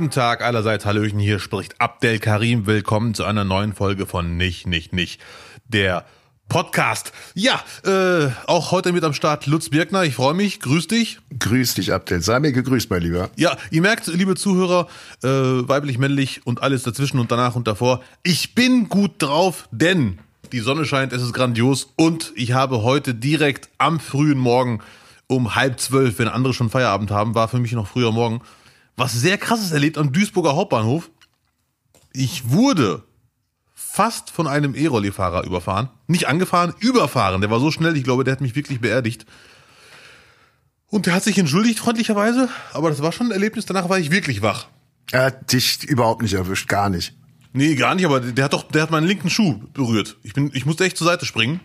Guten Tag allerseits, Hallöchen, hier spricht Abdel Karim. Willkommen zu einer neuen Folge von Nicht, Nicht, Nicht, der Podcast. Ja, äh, auch heute mit am Start Lutz Birkner. Ich freue mich. Grüß dich. Grüß dich, Abdel. Sei mir gegrüßt, mein Lieber. Ja, ihr merkt, liebe Zuhörer, äh, weiblich, männlich und alles dazwischen und danach und davor. Ich bin gut drauf, denn die Sonne scheint, es ist grandios und ich habe heute direkt am frühen Morgen um halb zwölf, wenn andere schon Feierabend haben, war für mich noch früher Morgen, was sehr krasses erlebt am Duisburger Hauptbahnhof. Ich wurde fast von einem E-Rolli-Fahrer überfahren. Nicht angefahren, überfahren. Der war so schnell, ich glaube, der hat mich wirklich beerdigt. Und der hat sich entschuldigt, freundlicherweise, aber das war schon ein Erlebnis. Danach war ich wirklich wach. Er hat dich überhaupt nicht erwischt, gar nicht. Nee, gar nicht, aber der hat doch, der hat meinen linken Schuh berührt. Ich bin, ich musste echt zur Seite springen.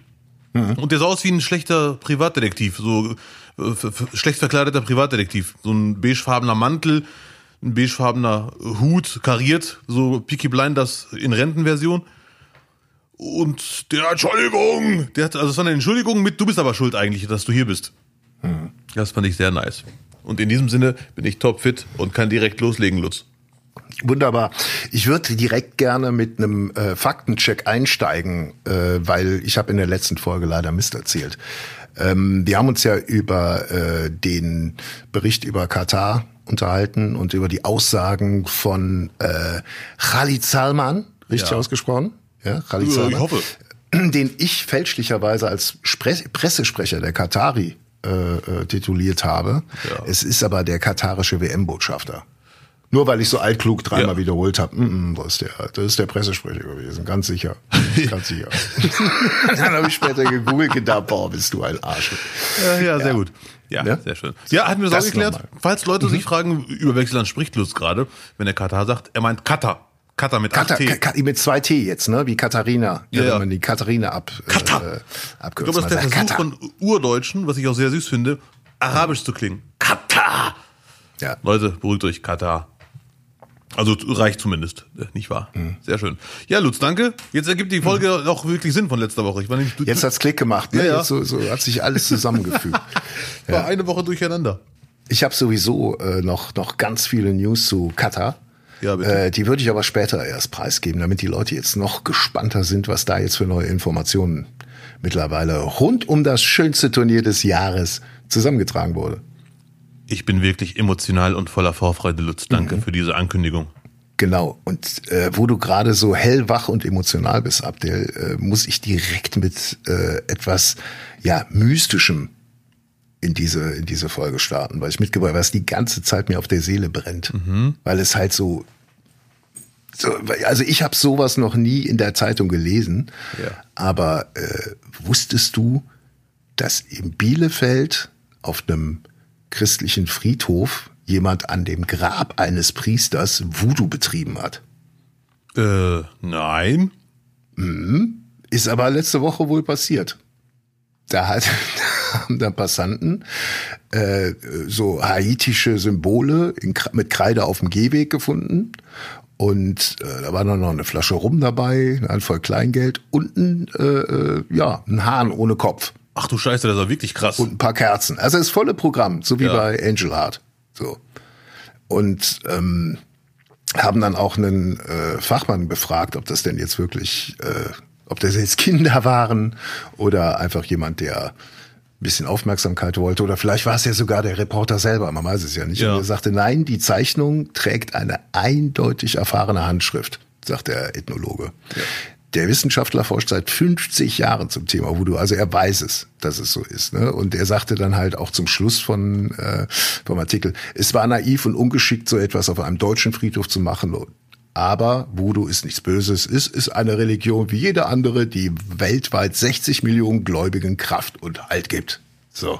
Mhm. Und der sah aus wie ein schlechter Privatdetektiv, so äh, schlecht verkleideter Privatdetektiv. So ein beigefarbener Mantel, ein beigefarbener Hut, kariert, so Peaky Blinders in Rentenversion. Und der Entschuldigung, der hat, also es war eine Entschuldigung mit, du bist aber schuld eigentlich, dass du hier bist. Mhm. Das fand ich sehr nice. Und in diesem Sinne bin ich topfit und kann direkt loslegen, Lutz. Wunderbar. Ich würde direkt gerne mit einem äh, Faktencheck einsteigen, äh, weil ich habe in der letzten Folge leider Mist erzählt. Ähm, wir haben uns ja über äh, den Bericht über Katar unterhalten und über die Aussagen von äh, Khalid Salman, richtig ja. ausgesprochen? Ja, Khalid Salman. Ich hoffe. Den ich fälschlicherweise als Pressesprecher der Katari äh, äh, tituliert habe. Ja. Es ist aber der katarische WM-Botschafter. Nur weil ich so altklug dreimal ja. wiederholt habe, mm, mm, das ist der, das ist der Pressesprecher gewesen, ganz sicher, ganz sicher. Dann habe ich später gegoogelt gedacht, boah, bist du ein Arsch. Ja, ja sehr ja. gut. Ja, ja, sehr schön. Ja, hatten wir das, das auch geklärt. Falls Leute mhm. sich fragen, über welches Land spricht Lutz gerade, wenn er Katar sagt, er meint Katar. Katar mit Katar, T. Ka mit zwei T jetzt, ne? Wie Katharina. Ja, ja. Wenn man die Katharina ab, Katar. Äh, abkürzt. Ich glaube, das ist der Versuch von Urdeutschen, was ich auch sehr süß finde, arabisch zu klingen. Katar. Ja. Leute, beruhigt euch, Katar. Also reicht zumindest, äh, nicht wahr? Mhm. Sehr schön. Ja, Lutz, danke. Jetzt ergibt die Folge mhm. auch wirklich Sinn von letzter Woche. Ich war nämlich, Jetzt hat's Klick gemacht. Ne? Ja, ja. Jetzt so, so hat sich alles zusammengefügt. war ja. eine Woche durcheinander. Ich habe sowieso äh, noch noch ganz viele News zu Katar. Ja, bitte. Äh, die würde ich aber später erst preisgeben, damit die Leute jetzt noch gespannter sind, was da jetzt für neue Informationen mittlerweile rund um das schönste Turnier des Jahres zusammengetragen wurde. Ich bin wirklich emotional und voller Vorfreude, Lutz. Danke mhm. für diese Ankündigung. Genau. Und äh, wo du gerade so hellwach und emotional bist, Abdel, äh, muss ich direkt mit äh, etwas ja mystischem in diese in diese Folge starten, weil ich mitgebracht, was die ganze Zeit mir auf der Seele brennt, mhm. weil es halt so so, also ich habe sowas noch nie in der Zeitung gelesen, ja. aber äh, wusstest du, dass in Bielefeld auf einem christlichen Friedhof jemand an dem Grab eines Priesters Voodoo betrieben hat? Äh, nein. Mhm. Ist aber letzte Woche wohl passiert. Da hat haben da Passanten äh, so haitische Symbole in, mit Kreide auf dem Gehweg gefunden. Und äh, da war dann noch eine Flasche Rum dabei, eine Handvoll Kleingeld und ein, äh, äh ja, ein Hahn ohne Kopf. Ach du Scheiße, das war wirklich krass. Und ein paar Kerzen. Also das volle Programm, so wie ja. bei Angel Heart. So. Und ähm, haben dann auch einen äh, Fachmann befragt, ob das denn jetzt wirklich, äh, ob das jetzt Kinder waren oder einfach jemand, der ein bisschen Aufmerksamkeit wollte. Oder vielleicht war es ja sogar der Reporter selber, man weiß es ja nicht. Ja. Und er sagte, nein, die Zeichnung trägt eine eindeutig erfahrene Handschrift, sagt der Ethnologe. Ja. Der Wissenschaftler forscht seit 50 Jahren zum Thema Voodoo, also er weiß es, dass es so ist. Ne? Und er sagte dann halt auch zum Schluss von äh, vom Artikel, es war naiv und ungeschickt, so etwas auf einem deutschen Friedhof zu machen. Aber Voodoo ist nichts Böses, es ist eine Religion wie jede andere, die weltweit 60 Millionen Gläubigen Kraft und Halt gibt. So.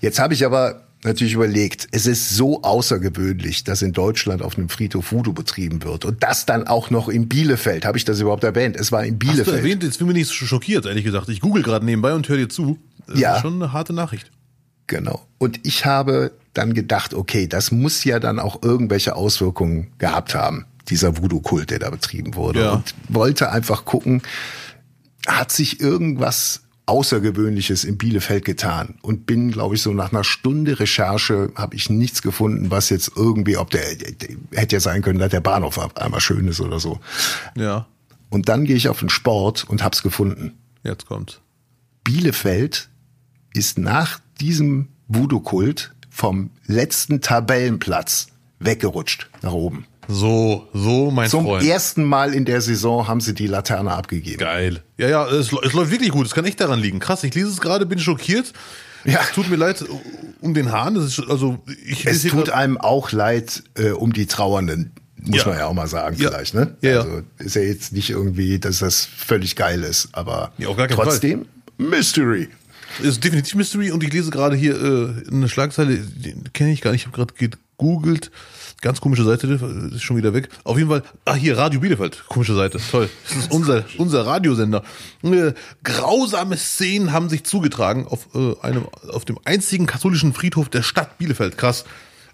Jetzt habe ich aber natürlich überlegt, es ist so außergewöhnlich, dass in Deutschland auf einem Friedhof Voodoo betrieben wird. Und das dann auch noch in Bielefeld. Habe ich das überhaupt erwähnt? Es war in Bielefeld. Hast du erwähnt? Jetzt bin ich nicht schockiert, ehrlich gesagt. Ich google gerade nebenbei und höre dir zu. Das ja. ist schon eine harte Nachricht. Genau. Und ich habe dann gedacht, okay, das muss ja dann auch irgendwelche Auswirkungen gehabt haben, dieser Voodoo-Kult, der da betrieben wurde. Ja. Und wollte einfach gucken, hat sich irgendwas Außergewöhnliches in Bielefeld getan und bin, glaube ich, so nach einer Stunde Recherche habe ich nichts gefunden, was jetzt irgendwie, ob der, hätte ja sein können, dass der Bahnhof einmal schön ist oder so. Ja. Und dann gehe ich auf den Sport und hab's gefunden. Jetzt kommt's. Bielefeld ist nach diesem Voodoo-Kult vom letzten Tabellenplatz weggerutscht nach oben. So, so, mein Zum Freund. ersten Mal in der Saison haben sie die Laterne abgegeben. Geil. Ja, ja, es, es läuft wirklich gut. Es kann echt daran liegen. Krass, ich lese es gerade, bin schockiert. Ja. Es tut mir leid um den Hahn. Das ist, also, ich Es tut einem auch leid äh, um die Trauernden, muss Ja. man ja auch mal sagen, Ja. vielleicht. Ne? Ja. Also ist ja jetzt nicht irgendwie, dass das völlig geil ist, aber Ja, auf gar keinen Fall. trotzdem Mystery. ist definitiv Mystery und ich lese gerade hier äh, eine Schlagzeile, die kenne ich gar nicht, ich habe gerade gegoogelt. Ganz komische Seite, äh, ist schon wieder weg. Auf jeden Fall, ah hier, Radio Bielefeld, komische Seite, toll. Das ist unser, unser Radiosender. Äh, grausame Szenen haben sich zugetragen auf, äh, einem, auf dem einzigen katholischen Friedhof der Stadt Bielefeld. Krass.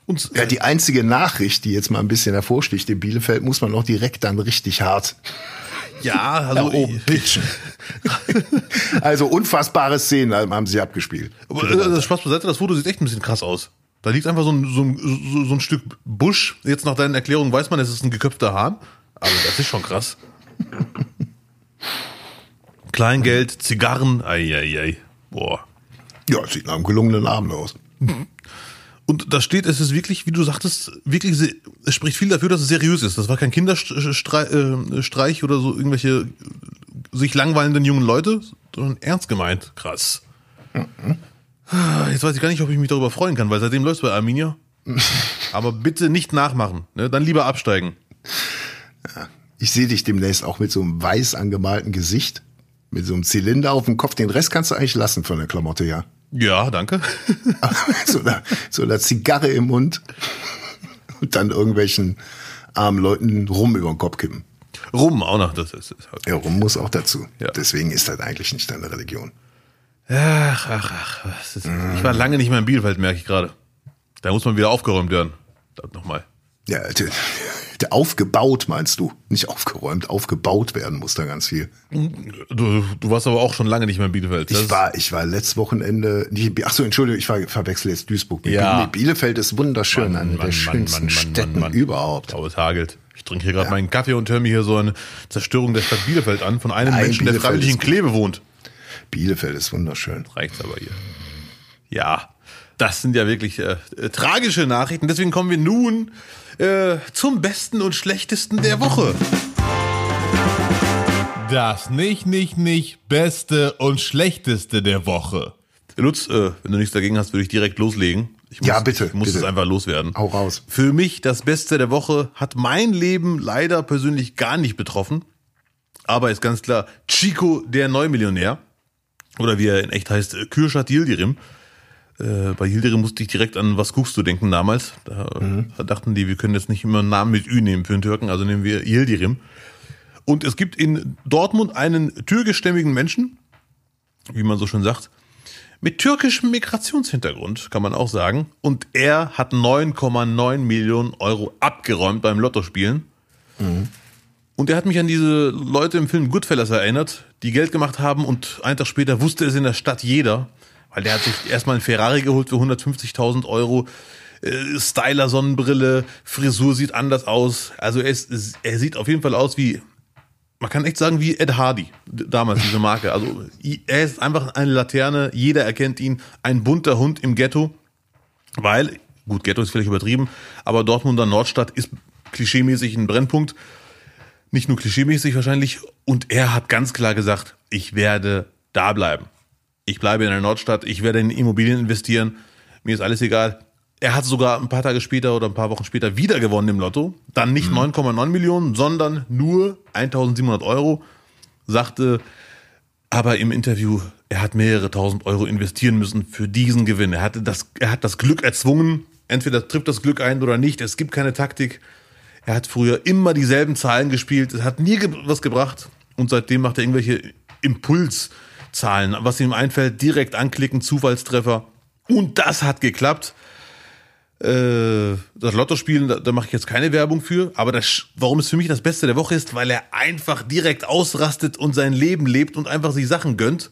Und, Ja, die einzige Nachricht, die jetzt mal ein bisschen hervorsticht in Bielefeld, muss man auch direkt dann richtig hart ja, also also unfassbare Szenen haben sie abgespielt. Aber äh, das Spaß beiseite, das Foto sieht echt ein bisschen krass aus. Da liegt einfach so ein, so ein, so, so ein Stück Busch. Jetzt nach deinen Erklärungen weiß man, es ist ein geköpfter Hahn. Aber das ist schon krass. Kleingeld, Zigarren, ei. Boah. Ja, sieht nach einem gelungenen Abend aus. Und da steht, es ist wirklich, wie du sagtest, wirklich, es spricht viel dafür, dass es seriös ist. Das war kein Kinderstreich äh, oder so irgendwelche sich langweilenden jungen Leute, sondern ernst gemeint. Krass. Ah, Jetzt weiß ich gar nicht, ob ich mich darüber freuen kann, weil seitdem läuft's bei Arminia. Aber bitte nicht nachmachen. Ne? Dann lieber absteigen. Ich sehe dich demnächst auch mit so einem weiß angemalten Gesicht, mit so einem Zylinder auf dem Kopf. Den Rest kannst du eigentlich lassen von der Klamotte, ja. Ja, danke. so, einer, so einer Zigarre im Mund und dann irgendwelchen armen Leuten rum über den Kopf kippen. Rum auch noch. Das ist, ist halt. Ja, rum muss auch dazu. Ja. Deswegen ist das eigentlich nicht deine Religion. Ach, ach, ach. Was ist, Ich war lange nicht mehr in Bielefeld, merke ich gerade. Da muss man wieder aufgeräumt werden. Nochmal. Ja, der, der aufgebaut meinst du? Nicht aufgeräumt, aufgebaut werden muss da ganz viel. Du, du warst aber auch schon lange nicht mehr in Bielefeld. Das Ich war, ich war letztes Wochenende, nicht, ach so, Entschuldigung, ich war, verwechsel jetzt Duisburg. mit Ja. Bielefeld. Ist wunderschön, eine Mann, der Mann, schönsten Mann, Mann, Städten Mann, Mann. überhaupt. Oh, es hagelt. Ich trinke hier gerade meinen Kaffee und höre mir hier so eine Zerstörung der Stadt Bielefeld an von einem Nein, Menschen, der Bielefeld freiwillig in. Kleve wohnt. Bielefeld ist wunderschön. Reicht's aber hier. Ja, das sind ja wirklich äh, äh, tragische Nachrichten. Deswegen kommen wir nun äh, zum besten und schlechtesten der Woche. Das nicht, nicht, nicht beste und schlechteste der Woche. Lutz, äh, wenn du nichts dagegen hast, würde ich direkt loslegen. Ich muss, Ja, bitte, Ich muss bitte. es einfach loswerden. Hau raus. Für mich das Beste der Woche hat mein Leben leider persönlich gar nicht betroffen. Aber ist ganz klar Chico, der Neumillionär. Oder wie er in echt heißt, äh, Kürşat Yildirim. Äh, bei Yildirim musste ich direkt an Was guckst du denken damals. Da, da dachten die, wir können jetzt nicht immer einen Namen mit Ü nehmen für den Türken, also nehmen wir Yildirim. Und es gibt in Dortmund einen türkischstämmigen Menschen, wie man so schön sagt, mit türkischem Migrationshintergrund, kann man auch sagen. Und er hat 9,9 Millionen Euro abgeräumt beim Lottospielen. Und er hat mich an diese Leute im Film Goodfellas erinnert, die Geld gemacht haben und einen Tag später wusste es in der Stadt jeder, weil der hat sich erstmal einen Ferrari geholt für 150.000 Euro, äh, Styler Sonnenbrille, Frisur sieht anders aus. Also er, ist, er sieht auf jeden Fall aus wie, man kann echt sagen wie Ed Hardy, damals diese Marke. Also er ist einfach eine Laterne, jeder erkennt ihn, ein bunter Hund im Ghetto, weil, gut, Ghetto ist vielleicht übertrieben, aber Dortmunder Nordstadt ist klischeemäßig ein Brennpunkt nicht nur klischeemäßig wahrscheinlich. Und er hat ganz klar gesagt, ich werde da bleiben. Ich bleibe in der Nordstadt, ich werde in Immobilien investieren. Mir ist alles egal. Er hat sogar ein paar Tage später oder ein paar Wochen später wieder gewonnen im Lotto. Dann nicht 9,9 Millionen, sondern nur 1700 Euro. Sagte aber im Interview, er hat mehrere tausend Euro investieren müssen für diesen Gewinn. Er, hatte das, er hat das Glück erzwungen. Entweder trifft das Glück ein oder nicht. Es gibt keine Taktik. Er hat früher immer dieselben Zahlen gespielt. Es hat nie ge was gebracht. Und seitdem macht er irgendwelche Impulszahlen. Was ihm einfällt, direkt anklicken, Zufallstreffer. Und das hat geklappt. Äh, das Lottospielen, da, da mache ich jetzt keine Werbung für, aber das, warum es für mich das Beste der Woche ist, weil er einfach direkt ausrastet und sein Leben lebt und einfach sich Sachen gönnt.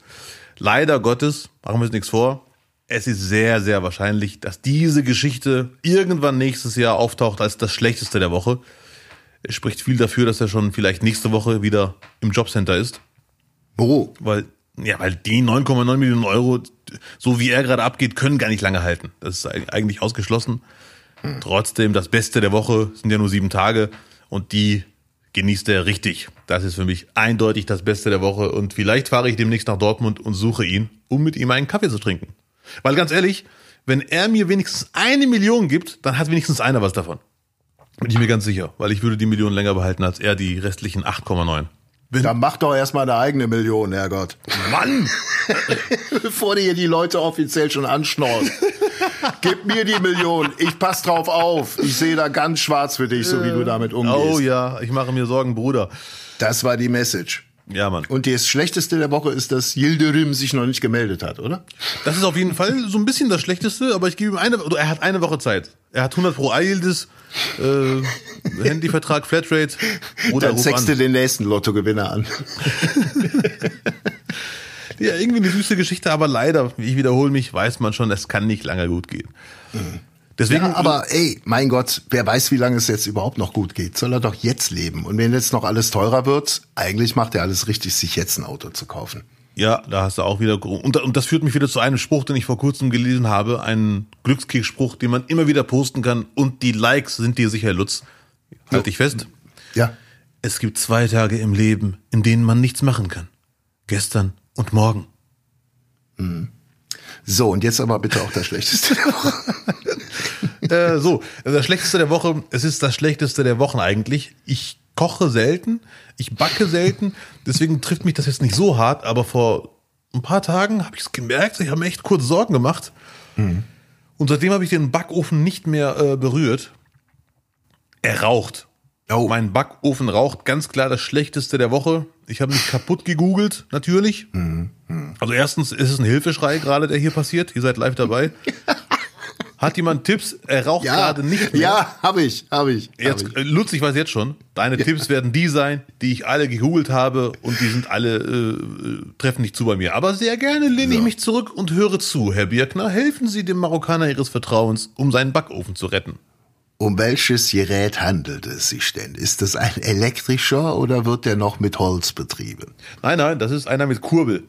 Leider Gottes, machen wir uns nichts vor, es ist sehr, sehr wahrscheinlich, dass diese Geschichte irgendwann nächstes Jahr auftaucht als das Schlechteste der Woche. Es spricht viel dafür, dass er schon vielleicht nächste Woche wieder im Jobcenter ist. Oh. Weil, ja, weil die 9,9 Millionen Euro, so wie er gerade abgeht, können gar nicht lange halten. Das ist eigentlich ausgeschlossen. Trotzdem, das Beste der Woche sind ja nur sieben Tage und die genießt er richtig. Das ist für mich eindeutig das Beste der Woche und vielleicht fahre ich demnächst nach Dortmund und suche ihn, um mit ihm einen Kaffee zu trinken. Weil ganz ehrlich, wenn er mir wenigstens eine Million gibt, dann hat wenigstens einer was davon. Bin ich mir ganz sicher, weil ich würde die Million länger behalten als er die restlichen 8,9. Dann mach doch erstmal eine eigene Million, Herrgott. Mann! Bevor du hier die Leute offiziell schon anschnorst. Gib mir die Million, ich pass drauf auf. Ich sehe da ganz schwarz für dich, so wie du damit umgehst. Oh ja, ich mache mir Sorgen, Bruder. Das war die Message. Ja, Mann. Und das Schlechteste der Woche ist, dass Yildirim sich noch nicht gemeldet hat, oder? Das ist auf jeden Fall so ein bisschen das Schlechteste, aber ich gebe ihm eine, oder er hat eine Woche Zeit. Er hat 100 pro Ayildiz, äh, Handyvertrag, Flatrate. Oder Dann sechst du den nächsten Lottogewinner an. Ja, irgendwie eine süße Geschichte, aber leider, ich wiederhole mich, weiß man schon, es kann nicht lange gut gehen. Deswegen, Ja, aber ey, mein Gott, wer weiß, wie lange es jetzt überhaupt noch gut geht. Soll er doch jetzt leben. Und wenn jetzt noch alles teurer wird, eigentlich macht er alles richtig, sich jetzt ein Auto zu kaufen. Ja, da hast du auch wieder. Und, und das führt mich wieder zu einem Spruch, den ich vor kurzem gelesen habe. Ein Glückskickspruch, den man immer wieder posten kann. Und die Likes sind dir sicher, Lutz. Halt dich fest. Ja. Es gibt zwei Tage im Leben, in denen man nichts machen kann. Gestern und morgen. So, und jetzt aber bitte auch das Schlechteste der Woche. Äh, so, das Schlechteste der Woche, es ist das Schlechteste der Wochen eigentlich. Ich koche selten, ich backe selten, deswegen trifft mich das jetzt nicht so hart, aber vor ein paar Tagen habe ich es gemerkt, ich habe mir echt kurz Sorgen gemacht. Und seitdem habe ich den Backofen nicht mehr äh, berührt. Er raucht. Oh. Mein Backofen raucht ganz klar das Schlechteste der Woche. Ich habe mich kaputt gegoogelt, natürlich. Also erstens ist es ein Hilfeschrei gerade, der hier passiert. Ihr seid live dabei. Hat jemand Tipps? Er raucht gerade nicht mehr. Ja, habe ich, habe ich. Hab Jetzt, ich. äh, Lutz, ich weiß jetzt schon, deine Tipps werden die sein, die ich alle gegoogelt habe und die sind alle, äh, äh, treffen nicht zu bei mir. Aber sehr gerne lehne ich mich zurück und höre zu. Herr Birkner, helfen Sie dem Marokkaner Ihres Vertrauens, um seinen Backofen zu retten. Um welches Gerät handelt es sich denn? Ist das ein elektrischer oder wird der noch mit Holz betrieben? Nein, nein, das ist einer mit Kurbel.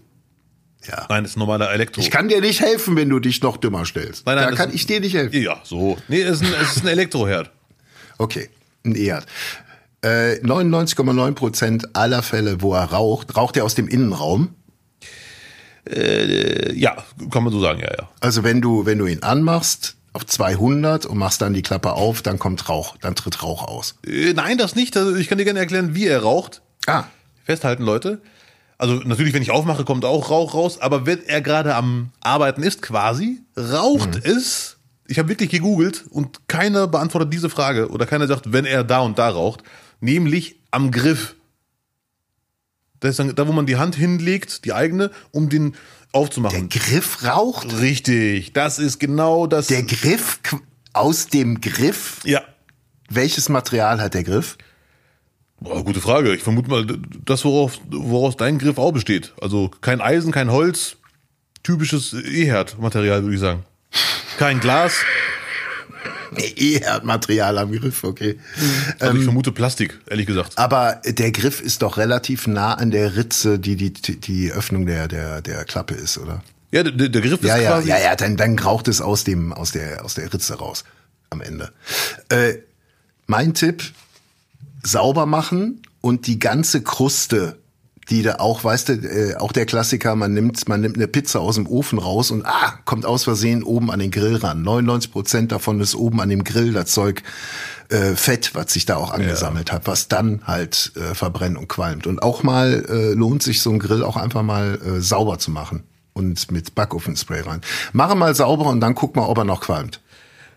Ja. Nein, das ist ein normaler Elektro. Ich kann dir nicht helfen, wenn du dich noch dümmer stellst. Nein, nein, da kann ich dir nicht helfen. Ja, so. Nee, es ist ein, es ist ein Elektroherd. Okay, ein E-Herd. Äh, 99,9 Prozent aller Fälle, wo er raucht, raucht er aus dem Innenraum. Äh, ja, kann man so sagen, ja, ja. Also wenn du, wenn du ihn anmachst auf 200 und machst dann die Klappe auf, dann kommt Rauch, dann tritt Rauch aus. Äh, nein, das nicht. Also ich kann dir gerne erklären, wie er raucht. Ah, Festhalten, Leute. Also natürlich, wenn ich aufmache, kommt auch Rauch raus, aber wenn er gerade am Arbeiten ist, quasi, raucht es. Ich habe wirklich gegoogelt und keiner beantwortet diese Frage oder keiner sagt, wenn er da und da raucht, nämlich am Griff. Das ist dann, da, wo man die Hand hinlegt, die eigene, um den der aufzumachen. Griff raucht? Richtig, das ist genau das. Der Griff aus dem Griff? ja, Welches Material hat der Griff? Boah, gute Frage. Ich vermute mal, das, worauf, woraus dein Griff auch besteht. Also kein Eisen, kein Holz, typisches E-Herd-Material, würde ich sagen. Kein Glas, E-Herd-Material am Griff, okay. also ich vermute Plastik, ehrlich gesagt. Aber der Griff ist doch relativ nah an der Ritze, die die, die Öffnung der, der, der Klappe ist, oder? Ja, der, der Griff ist Ja, ja, quasi. ja, ja, dann, dann raucht es aus dem, aus der, aus der Ritze raus am Ende. Äh, mein Tipp, sauber machen und die ganze Kruste, die da auch, weißt du, äh, auch der Klassiker, man nimmt, man nimmt eine Pizza aus dem Ofen raus und ah, kommt aus Versehen oben an den Grill ran. 99 Prozent davon ist oben an dem Grill das Zeug äh, Fett, was sich da auch angesammelt hat, was dann halt äh, verbrennt und qualmt. Und auch mal äh, lohnt sich so ein Grill auch einfach mal äh, sauber zu machen und mit Backofenspray rein. Mache mal sauber und dann guck mal, ob er noch qualmt.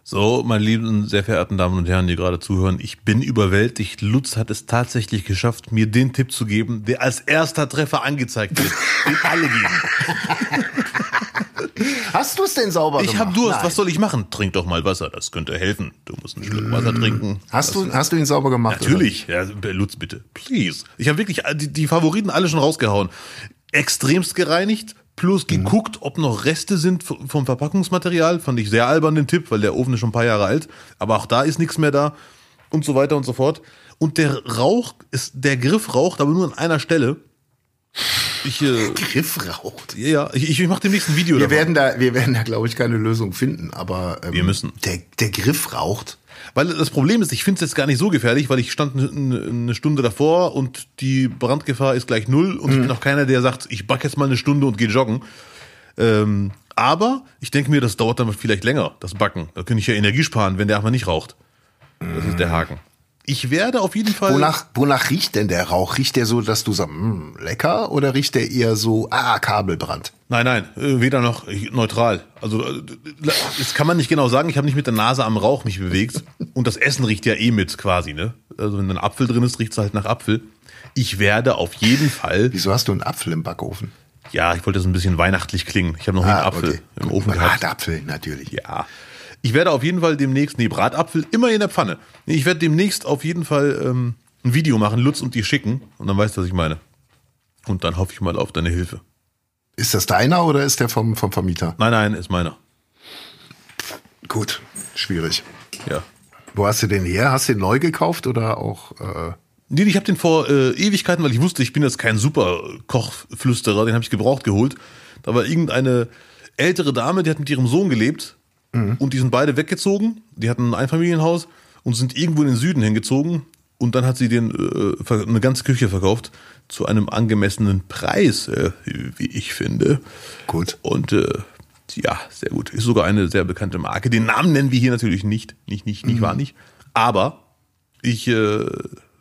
So, meine lieben, sehr verehrten Damen und Herren, die gerade zuhören, ich bin überwältigt. Lutz hat es tatsächlich geschafft, mir den Tipp zu geben, der als erster Treffer angezeigt wird, den alle geben. Hast du es denn sauber Ich gemacht? habe Durst, Nein. was soll ich machen? Trink doch mal Wasser, das könnte helfen. Du musst einen Schluck Wasser trinken. Hast du, hast du ihn sauber gemacht? Natürlich. Ja, Lutz, bitte. Please. Ich habe wirklich die, die Favoriten alle schon rausgehauen. Extremst gereinigt, plus geguckt, ob noch Reste sind vom Verpackungsmaterial. Fand ich sehr albern den Tipp, weil der Ofen ist schon ein paar Jahre alt. Aber auch da ist nichts mehr da. Und so weiter und so fort. Und der Rauch ist, der Griff raucht, aber nur an einer Stelle. Ich, äh? Griff raucht. ja, ja, ich, ich mache demnächst ein Video Wir davon. werden da, wir werden da, glaube ich, keine Lösung finden, aber ähm, Wir müssen. Der, der Griff raucht. Weil das Problem ist, ich finde es jetzt gar nicht so gefährlich, weil ich stand eine, Stunde davor und die Brandgefahr ist gleich null und ich bin auch keiner, der sagt, ich back jetzt mal eine Stunde und gehe joggen. Ähm, aber ich denke mir, das dauert dann vielleicht länger, das Backen. Da könnte ich ja Energie sparen, wenn der einfach nicht raucht. Das ist der Haken. Ich werde auf jeden Fall. Wonach, wonach riecht denn der Rauch? Riecht der so, dass du sagst, mm, lecker? Oder riecht der eher so, ah, Kabelbrand? Nein, nein, äh, weder noch neutral. Also äh, das kann man nicht genau sagen. Ich habe nicht mit der Nase am Rauch mich bewegt. Und das Essen riecht ja eh mit quasi, ne? Also wenn ein Apfel drin ist, riecht es halt nach Apfel. Ich werde auf jeden Fall. Wieso hast du einen Apfel im Backofen? Ja, ich wollte das ein bisschen weihnachtlich klingen. Ich habe noch nie einen Apfel im Ofen gehabt. Bratapfel, natürlich. Ja. Ich werde auf jeden Fall demnächst, nee, Bratapfel immer in der Pfanne. Ich werde demnächst auf jeden Fall ähm, ein Video machen, Lutz und die schicken. Und dann weißt du, was ich meine. Und dann hoffe ich mal auf deine Hilfe. Ist das deiner oder ist der vom, vom Vermieter? Nein, nein, ist meiner. Gut, schwierig. Ja. Wo hast du den her? Hast du den neu gekauft oder auch? Äh, Nee, ich habe den vor äh, Ewigkeiten, weil ich wusste, ich bin jetzt kein super Kochflüsterer, den habe ich gebraucht geholt. Da war irgendeine ältere Dame, die hat mit ihrem Sohn gelebt und die sind beide weggezogen. Die hatten ein Einfamilienhaus und sind irgendwo in den Süden hingezogen und dann hat sie den äh, eine ganze Küche verkauft zu einem angemessenen Preis, äh, wie ich finde. Gut. Und äh, ja, sehr gut. Ist sogar eine sehr bekannte Marke. Den Namen nennen wir hier natürlich nicht. Nicht, nicht, nicht, wahr nicht. Aber ich äh,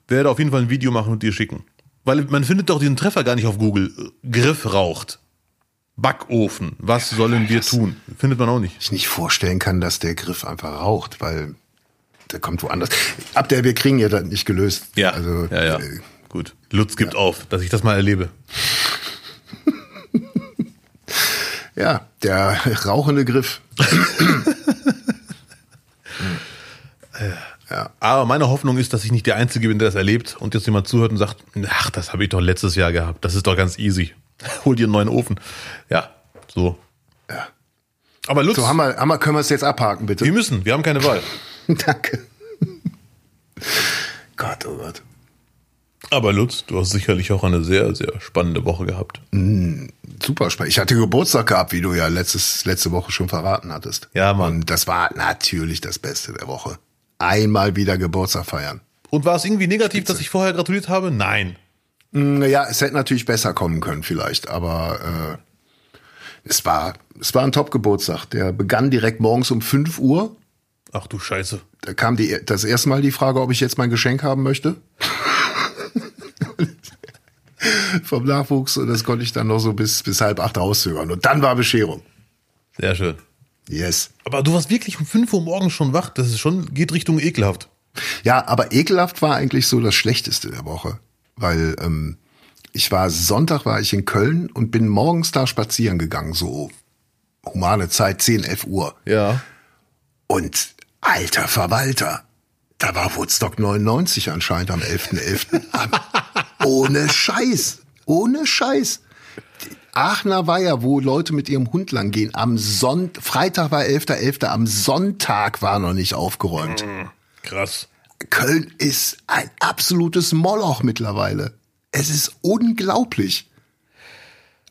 werde auf jeden Fall ein Video machen und dir schicken. Weil man findet doch diesen Treffer gar nicht auf Google. Griff raucht. Backofen. Was sollen wir tun? Findet man auch nicht. ich nicht vorstellen kann, dass der Griff einfach raucht, weil der kommt woanders. Ab der, wir kriegen ja das nicht gelöst. Also, ja, ja. äh, Gut. Lutz gibt auf, dass ich das mal erlebe. ja, der rauchende Griff. Aber meine Hoffnung ist, dass ich nicht der Einzige bin, der das erlebt und jetzt jemand zuhört und sagt, ach, das habe ich doch letztes Jahr gehabt. Das ist doch ganz easy. Hol dir einen neuen Ofen. Ja, so. Ja. Aber Lutz, So, haben wir, haben wir, können wir es jetzt abhaken, bitte? wir müssen, wir haben keine Wahl. Danke. Gott, oh Gott. Aber Lutz, du hast sicherlich auch eine sehr, sehr spannende Woche gehabt. Super spannend. Ich hatte Geburtstag gehabt, wie du ja letztes, letzte Woche schon verraten hattest. Ja, Mann. Und das war natürlich das Beste der Woche. Einmal wieder Geburtstag feiern. Und war es irgendwie negativ, dass ich vorher gratuliert habe? Nein. Naja, es hätte natürlich besser kommen können vielleicht, aber äh, es war es war ein Top-Geburtstag. Der begann direkt morgens um 5 Uhr. Ach du Scheiße. Da kam die, das erste Mal die Frage, ob ich jetzt mein Geschenk haben möchte. Vom Nachwuchs und das konnte ich dann noch so bis, bis halb acht rauszögern. Und dann war Bescherung. Sehr schön. Yes. Aber du warst wirklich um 5 Uhr morgens schon wach. Das ist schon, geht Richtung ekelhaft. Ja, aber ekelhaft war eigentlich so das Schlechteste der Woche. Weil ähm, ich war Sonntag war ich in Köln und bin morgens da spazieren gegangen, so humane Zeit, 10, 11 Uhr. Ja. Und alter Verwalter, da war Woodstock 99 anscheinend am 11.11. Ohne Scheiß. Ohne Scheiß. Aachener Weiher, wo Leute mit ihrem Hund lang gehen, am Sonntag, Freitag war 11.11., am Sonntag war noch nicht aufgeräumt. Krass. Köln ist ein absolutes Moloch mittlerweile. Es ist unglaublich.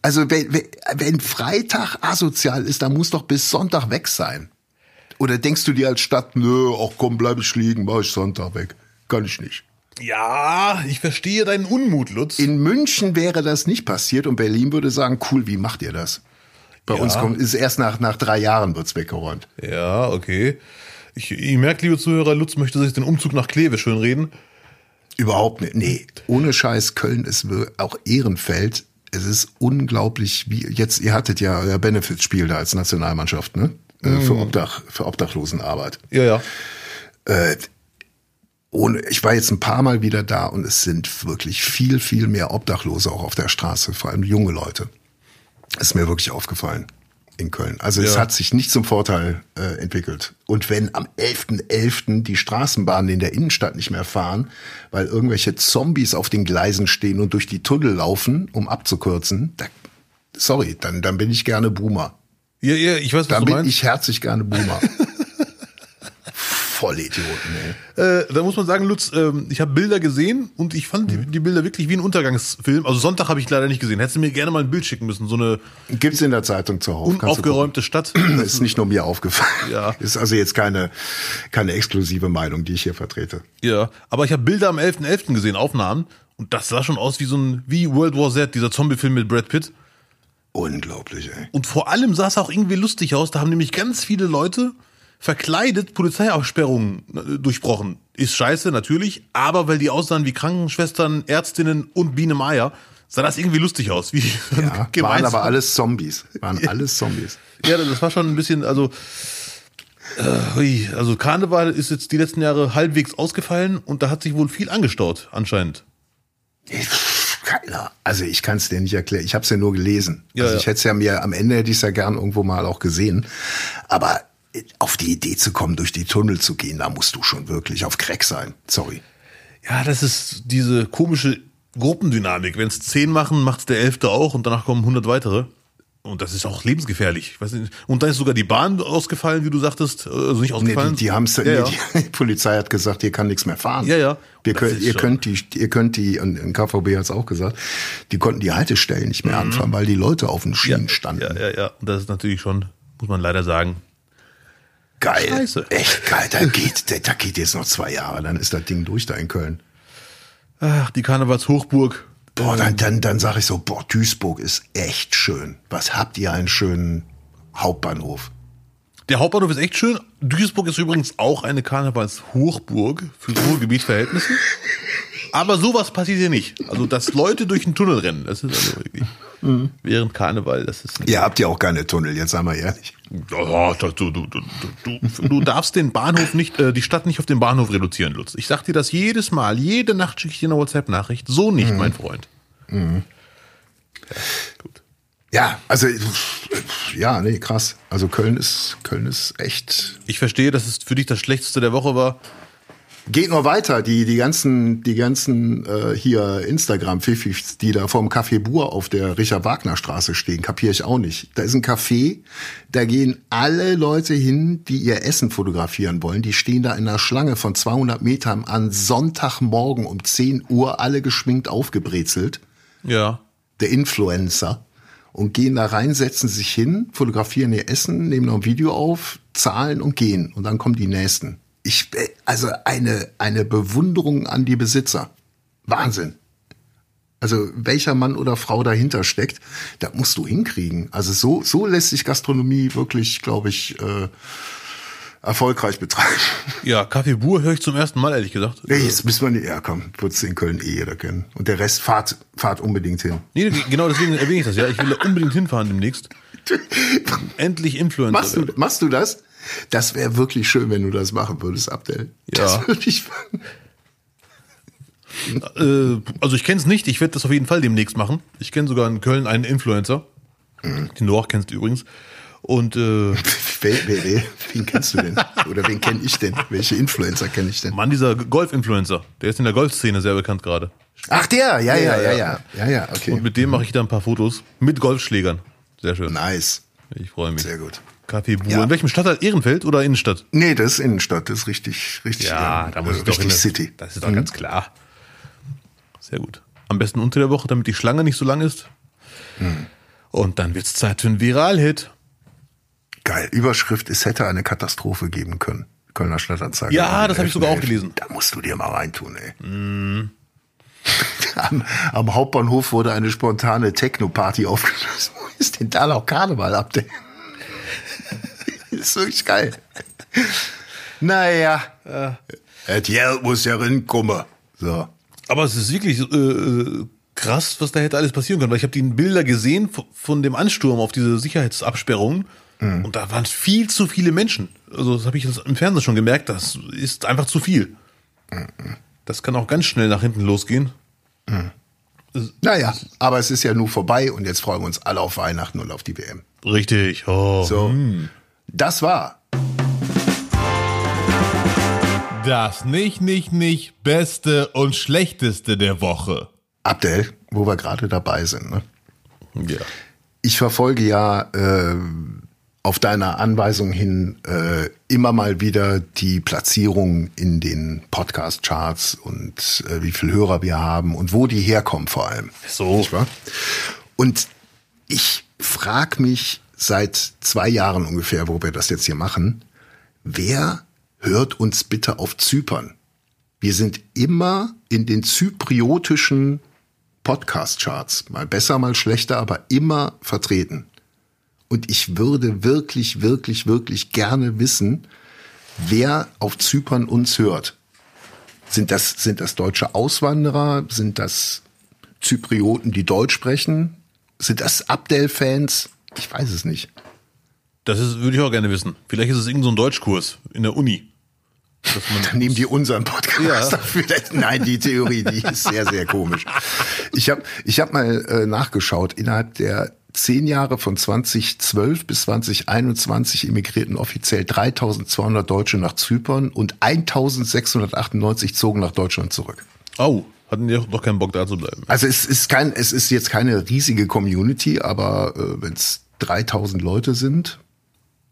Also wenn, wenn, Freitag asozial ist, dann muss doch bis Sonntag weg sein. Oder denkst du dir als Stadt, nö, ach komm, bleib ich liegen, mach ich Sonntag weg. Kann ich nicht. Ja, ich verstehe deinen Unmut, Lutz. In München wäre das nicht passiert und Berlin würde sagen, cool, wie macht ihr das? Bei Ja. uns kommt, ist erst nach, nach drei Jahren wird's weggeräumt. Ja, okay. Ich, ihr merkt, liebe Zuhörer, Lutz möchte sich den Umzug nach Kleve schönreden. Überhaupt nicht. Nee, ohne Scheiß, Köln ist auch Ehrenfeld. Es ist unglaublich, wie jetzt, ihr hattet ja euer Benefits-Spiel da als Nationalmannschaft, ne? Äh, Für, Obdach, für Obdachlosenarbeit. Ja, ja. Äh, ohne, ich war jetzt ein paar Mal wieder da und es sind wirklich viel, viel mehr Obdachlose auch auf der Straße, vor allem junge Leute. Ist mir wirklich aufgefallen. In Köln. Also es Ja. hat sich nicht zum Vorteil äh, entwickelt. Und wenn am 11.11. die Straßenbahnen in der Innenstadt nicht mehr fahren, weil irgendwelche Zombies auf den Gleisen stehen und durch die Tunnel laufen, um abzukürzen, da, sorry, dann, dann bin ich gerne Boomer. Ja, ja, ich weiß, was Dann du bin meinst. ich herzlich gerne Boomer. Vollidioten, ey. Äh, da muss man sagen, Lutz, ähm, ich habe Bilder gesehen und ich fand die, die Bilder wirklich wie ein Untergangsfilm. Also Sonntag habe ich leider nicht gesehen. Hättest du mir gerne mal ein Bild schicken müssen. So eine Gibt's in der Zeitung zuhauf. kannst du unaufgeräumte Stadt. gucken. Ist nicht nur mir aufgefallen. Ja. Ist also jetzt keine, keine exklusive Meinung, die ich hier vertrete. Ja, aber ich habe Bilder am 11.11. gesehen, Aufnahmen. Und das sah schon aus wie so ein, wie World War Z, dieser Zombie-Film mit Brad Pitt. Unglaublich, ey. Und vor allem sah es auch irgendwie lustig aus. Da haben nämlich ganz viele Leute verkleidet Polizeiaufsperrungen äh, durchbrochen. Ist scheiße, natürlich. Aber weil die aussahen wie Krankenschwestern, Ärztinnen und Biene Meier, sah das irgendwie lustig aus. Wie Ja, waren aber alles Zombies. Waren alles Zombies. Ja, das war schon ein bisschen, also, äh, also Karneval ist jetzt die letzten Jahre halbwegs ausgefallen und da hat sich wohl viel angestaut, anscheinend. Keiner. Also ich kann es dir nicht erklären. Ich habe es ja nur gelesen. Ja, also ja. ich hätte es ja mir, am Ende hätte ich es ja gern irgendwo mal auch gesehen. Aber auf die Idee zu kommen, durch die Tunnel zu gehen, da musst du schon wirklich auf Crack sein. Sorry. Ja, das ist diese komische Gruppendynamik. Wenn es zehn machen, macht's der Elfte auch und danach kommen 100 weitere. Und das ist auch lebensgefährlich. Und dann ist sogar die Bahn ausgefallen, wie du sagtest. Also nicht Nee, ausgefallen. die, die haben's, ja, nee, ja. Die Polizei hat gesagt, hier kann nichts mehr fahren. Ja, ja. Wir können, ihr schon- könnt die, ihr könnt die, und KVB hat's auch gesagt, die konnten die Haltestellen nicht mehr anfahren, weil die Leute auf den Schienen standen. Mhm. ja, ja, ja. Und das ist natürlich schon, muss man leider sagen. Geil. Scheiße. Echt geil. Da geht, da, geht jetzt noch zwei Jahre, dann ist das Ding durch da in Köln. Ach, die Karnevalshochburg. Boah, dann, dann, dann sage ich so, boah, Duisburg ist echt schön. Was habt ihr einen schönen Hauptbahnhof? Der Hauptbahnhof ist echt schön. Duisburg ist übrigens auch eine Karnevalshochburg für Ruhrgebietverhältnisse. Aber sowas passiert hier nicht. Also, dass Leute durch den Tunnel rennen, das ist also wirklich während Karneval, das ist nicht. Ihr habt ja auch keine Tunnel, jetzt sagen wir ehrlich. Ja, das- du, du, du, du, darfst den Bahnhof nicht, äh, die Stadt nicht auf den Bahnhof reduzieren, Lutz. Ich sag dir das jedes Mal, jede Nacht schicke ich dir eine WhatsApp-Nachricht. So nicht, mein Freund. Ja, gut. Ja, also ja, nee, krass. Also Köln ist Köln ist echt Ich verstehe, dass es für dich das Schlechteste der Woche war. Geht noch weiter. Die die ganzen die ganzen äh, hier Instagram Pfiffis, die da vorm Café Bur auf der Richard Wagner Straße stehen, kapiere ich auch nicht. Da ist ein Café, da gehen alle Leute hin, die ihr Essen fotografieren wollen. Die stehen da in einer Schlange von 200 Metern an Sonntagmorgen um 10 Uhr alle geschminkt aufgebrezelt. Ja. der Influencer und gehen da rein, setzen sich hin, fotografieren ihr Essen, nehmen noch ein Video auf, zahlen und gehen. Und dann kommen die nächsten. Ich, äh, also eine, eine Bewunderung an die Besitzer. Wahnsinn. Also welcher Mann oder Frau dahinter steckt, das musst du hinkriegen. Also so, so lässt sich Gastronomie wirklich, glaube ich, äh, erfolgreich betreiben. Ja, Kaffee Bur höre ich zum ersten Mal, ehrlich gesagt. Nee, jetzt müssen wir nicht, ja komm, wird's in Köln eh jeder kennen. Und der Rest fahrt, fahrt unbedingt hin. Nee, genau deswegen erwähne ich das, ja. Ich will da unbedingt hinfahren demnächst. Endlich Influencer. Machst du, machst du das? Das wäre wirklich schön, wenn du das machen würdest, Abdel. Ja. Das würde ich Äh, also ich kenne es nicht, ich werde das auf jeden Fall demnächst machen. Ich kenne sogar in Köln einen Influencer, Mhm. den du auch kennst übrigens. Und äh, wer, wer, wen kennst du denn? Oder wen kenne ich denn? Welche Influencer kenne ich denn? Mann, dieser Golf-Influencer, der ist in der Golfszene sehr bekannt gerade. Ach, der, ja, ja, Ja, ja, ja. ja. Ja, ja, okay. Und mit dem mache ich da ein paar Fotos mit Golfschlägern. Sehr schön. Nice. Ich freue mich. Sehr gut. Kaffee. Ja. In welchem Stadtteil? Ehrenfeld oder Innenstadt? Nee, das ist Innenstadt, das ist richtig, richtig, Ja, ähm, da muss äh, ich doch in City. Das ist doch ganz klar. Sehr gut. Am besten unter der Woche, damit die Schlange nicht so lang ist. Hm. Und dann wird's Zeit für einen Viral-Hit. Geil. Überschrift, es hätte eine Katastrophe geben können. Kölner Stadtanzeiger. Ja, das habe ich sogar auch 11.11.. gelesen. Da musst du dir mal reintun, ey. Mhm. Am, am Hauptbahnhof wurde eine spontane Techno-Party aufgelöst. Wo ist denn da noch Karneval ab? denn? Das ist wirklich geil. Naja. Das Geld muss ja rinkommen. So. Aber es ist wirklich äh, krass, was da hätte alles passieren können, weil ich habe die Bilder gesehen von dem Ansturm auf diese Sicherheitsabsperrungen Mhm. und da waren viel zu viele Menschen. Also das habe ich im Fernsehen schon gemerkt, das ist einfach zu viel. Mhm. Das kann auch ganz schnell nach hinten losgehen. Naja, aber es ist ja nur vorbei und jetzt freuen wir uns alle auf Weihnachten und auf die WM. Richtig. Oh. So, das war Das nicht, nicht, nicht Beste und Schlechteste der Woche. Abdel, wo wir gerade dabei sind. Ne? Ja. Ich verfolge ja äh, auf deiner Anweisung hin äh, immer mal wieder die Platzierung in den Podcast-Charts und äh, wie viel Hörer wir haben und wo die herkommen vor allem. So. Und ich frage mich seit zwei Jahren ungefähr, wo wir das jetzt hier machen, wer hört uns bitte auf Zypern? Wir sind immer in den zypriotischen Podcast-Charts. Mal besser, mal schlechter, aber immer vertreten. Und ich würde wirklich, wirklich, wirklich gerne wissen, wer auf Zypern uns hört. Sind das, sind das deutsche Auswanderer? Sind das Zyprioten, die Deutsch sprechen? Sind das Abdel-Fans? Ich weiß es nicht. Das ist, würde ich auch gerne wissen. Vielleicht ist es irgendein so ein Deutschkurs in der Uni. Dann nehmen die unseren Podcast Ja. dafür. Nein, die Theorie, die ist sehr, sehr komisch. Ich habe ich hab mal äh, nachgeschaut. Innerhalb der zehn Jahre von 2012 bis 2021 emigrierten offiziell 3200 Deutsche nach Zypern und 1698 zogen nach Deutschland zurück. Au, hatten die doch keinen Bock da zu bleiben. Also es ist kein, es ist jetzt keine riesige Community, aber äh, wenn es 3000 Leute sind,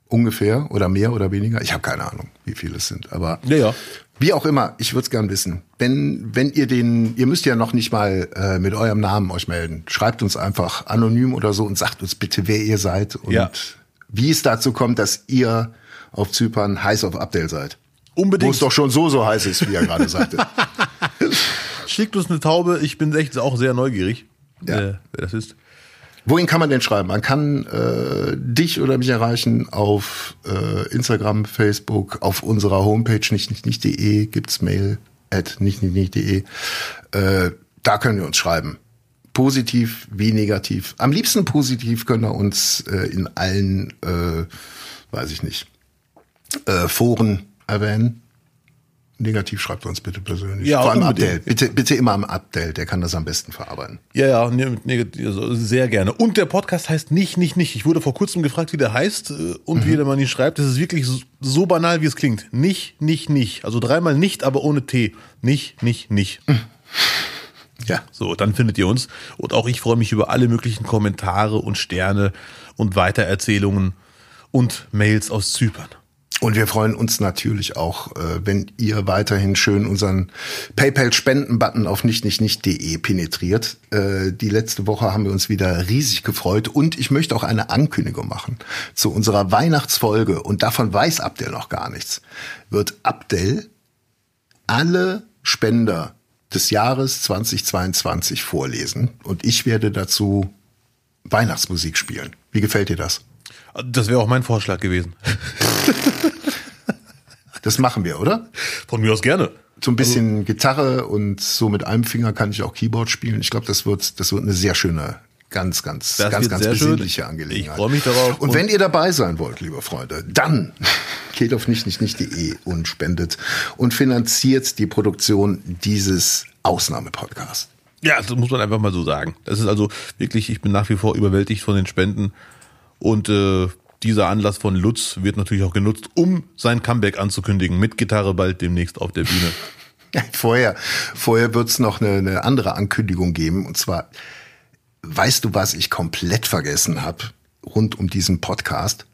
ungefähr oder mehr oder weniger, ich habe keine Ahnung, wie viele es sind, aber Ja, ja. wie auch immer, ich würde es gern wissen. Wenn, wenn ihr den, ihr müsst ja noch nicht mal äh, mit eurem Namen euch melden. Schreibt uns einfach anonym oder so und sagt uns bitte, wer ihr seid und Ja. wie es dazu kommt, dass ihr auf Zypern heiß auf Abdel seid. Wo Unbedingt. es doch schon so so heiß ist, wie er gerade sagte. Schickt uns eine Taube. Ich bin echt auch sehr neugierig, Ja. äh, wer das ist. Wohin kann man denn schreiben? Man kann äh, dich oder mich erreichen auf äh, Instagram, Facebook, auf unserer Homepage nicht nicht nicht.de gibt's Mail at nicht nicht nicht.de. Äh, da können wir uns schreiben. Positiv wie negativ. Am liebsten positiv können wir uns äh, in allen, äh, weiß ich nicht, äh, Foren erwähnen. Negativ schreibt uns bitte persönlich. Ja, Vor allem unbedingt. Abdel. Bitte, bitte immer am Abdel, der kann das am besten verarbeiten. Ja, ja, ne, ne, also sehr gerne. Und der Podcast heißt nicht, nicht, nicht. Ich wurde vor kurzem gefragt, wie der heißt äh, und wie der man ihn schreibt. Das ist wirklich so, so banal, wie es klingt. Nicht, nicht, nicht. Also dreimal nicht, aber ohne T. Nicht, nicht, nicht. Ja. So, dann findet ihr uns. Und auch ich freue mich über alle möglichen Kommentare und Sterne und Weitererzählungen und Mails aus Zypern. Und wir freuen uns natürlich auch, äh, wenn ihr weiterhin schön unseren PayPal-Spenden-Button auf nicht nicht nicht.de penetriert. Äh, die letzte Woche haben wir uns wieder riesig gefreut und ich möchte auch eine Ankündigung machen zu unserer Weihnachtsfolge und davon weiß Abdel noch gar nichts. Wird Abdel alle Spender des Jahres 2022 vorlesen und ich werde dazu Weihnachtsmusik spielen. Wie gefällt dir das? Das wäre auch mein Vorschlag gewesen. Das machen wir, oder? Von mir aus gerne. so ein bisschen Gitarre und so mit einem Finger kann ich auch Keyboard spielen. Ich glaube, das wird, das wird eine sehr schöne, ganz, ganz, Das ganz, ganz sehr schön. besinnliche Angelegenheit. Ich freu mich darauf. Und, Und- wenn ihr dabei sein wollt, liebe Freunde, dann geht auf nicht, nicht, nicht.de und spendet und finanziert die Produktion dieses Ausnahmepodcasts. Ja, das muss man einfach mal so sagen. Das ist also wirklich, ich bin nach wie vor überwältigt von den Spenden. Und äh, dieser Anlass von Lutz wird natürlich auch genutzt, um sein Comeback anzukündigen. Mit Gitarre bald demnächst auf der Bühne. Vorher, vorher wird's noch eine, eine andere Ankündigung geben. Und zwar, weißt du, was ich komplett vergessen habe rund um diesen Podcast?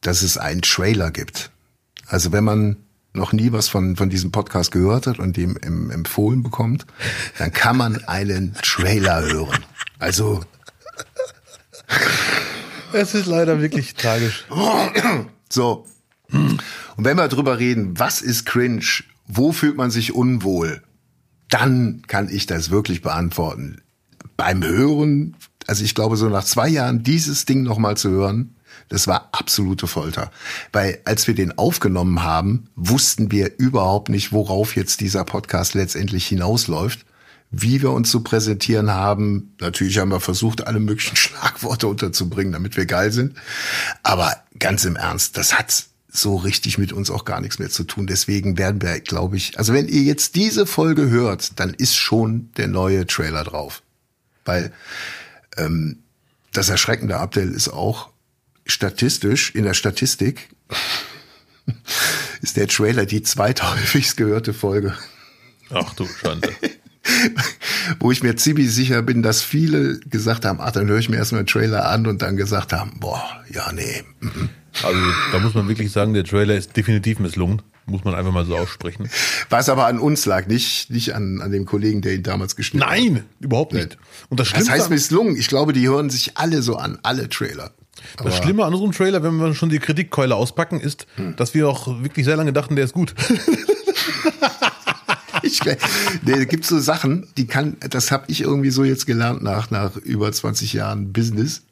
Dass es einen Trailer gibt. Also wenn man noch nie was von, von diesem Podcast gehört hat und dem em- empfohlen bekommt, dann kann man einen Trailer hören. Also Es ist leider wirklich tragisch. So. Und wenn wir drüber reden, was ist cringe, wo fühlt man sich unwohl, dann kann ich das wirklich beantworten. Beim Hören, also ich glaube, so nach zwei Jahren dieses Ding nochmal zu hören, das war absolute Folter. Weil als wir den aufgenommen haben, wussten wir überhaupt nicht, worauf jetzt dieser Podcast letztendlich hinausläuft wie wir uns zu präsentieren haben. Natürlich haben wir versucht, alle möglichen Schlagworte unterzubringen, damit wir geil sind. Aber ganz im Ernst, das hat so richtig mit uns auch gar nichts mehr zu tun. Deswegen werden wir, glaube ich, also wenn ihr jetzt diese Folge hört, dann ist schon der neue Trailer drauf. weil ähm, das erschreckende Abdel ist auch statistisch, in der Statistik ist der Trailer die zweithäufigst gehörte Folge. Ach du Schande. Wo ich mir ziemlich sicher bin, dass viele gesagt haben, ach, dann höre ich mir erstmal den Trailer an und dann gesagt haben, boah, ja, nee. mhm. Also da muss man wirklich sagen, der Trailer ist definitiv misslungen. Muss man einfach mal so aussprechen. Was aber an uns lag, nicht, nicht an, an dem Kollegen, der ihn damals geschnitten hat. Nein, überhaupt nicht. Und das Das Schlimmste, heißt misslungen. Ich glaube, die hören sich alle so an, alle Trailer. das Schlimme an unserem Trailer, wenn wir schon die Kritikkeule auspacken, ist, dass wir auch wirklich sehr lange dachten, der ist gut. Ich, nee, gibt so Sachen, die kann, das habe ich irgendwie so jetzt gelernt nach, nach über 20 Jahren Business.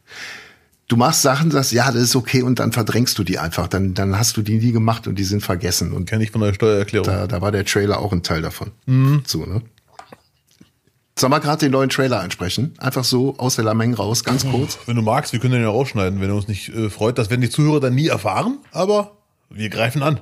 Du machst Sachen, sagst, ja, das ist okay und dann verdrängst du die einfach. Dann, dann hast du die nie gemacht und die sind vergessen. Und Kenne ich von der Steuererklärung. da, da war der Trailer auch ein Teil davon. Mhm. So, ne? Sollen wir gerade den neuen Trailer ansprechen? Einfach so aus der Lameng raus, ganz kurz. Wenn du magst, wir können den ja rausschneiden, wenn er uns nicht äh, freut. Das werden die Zuhörer dann nie erfahren, aber wir greifen an.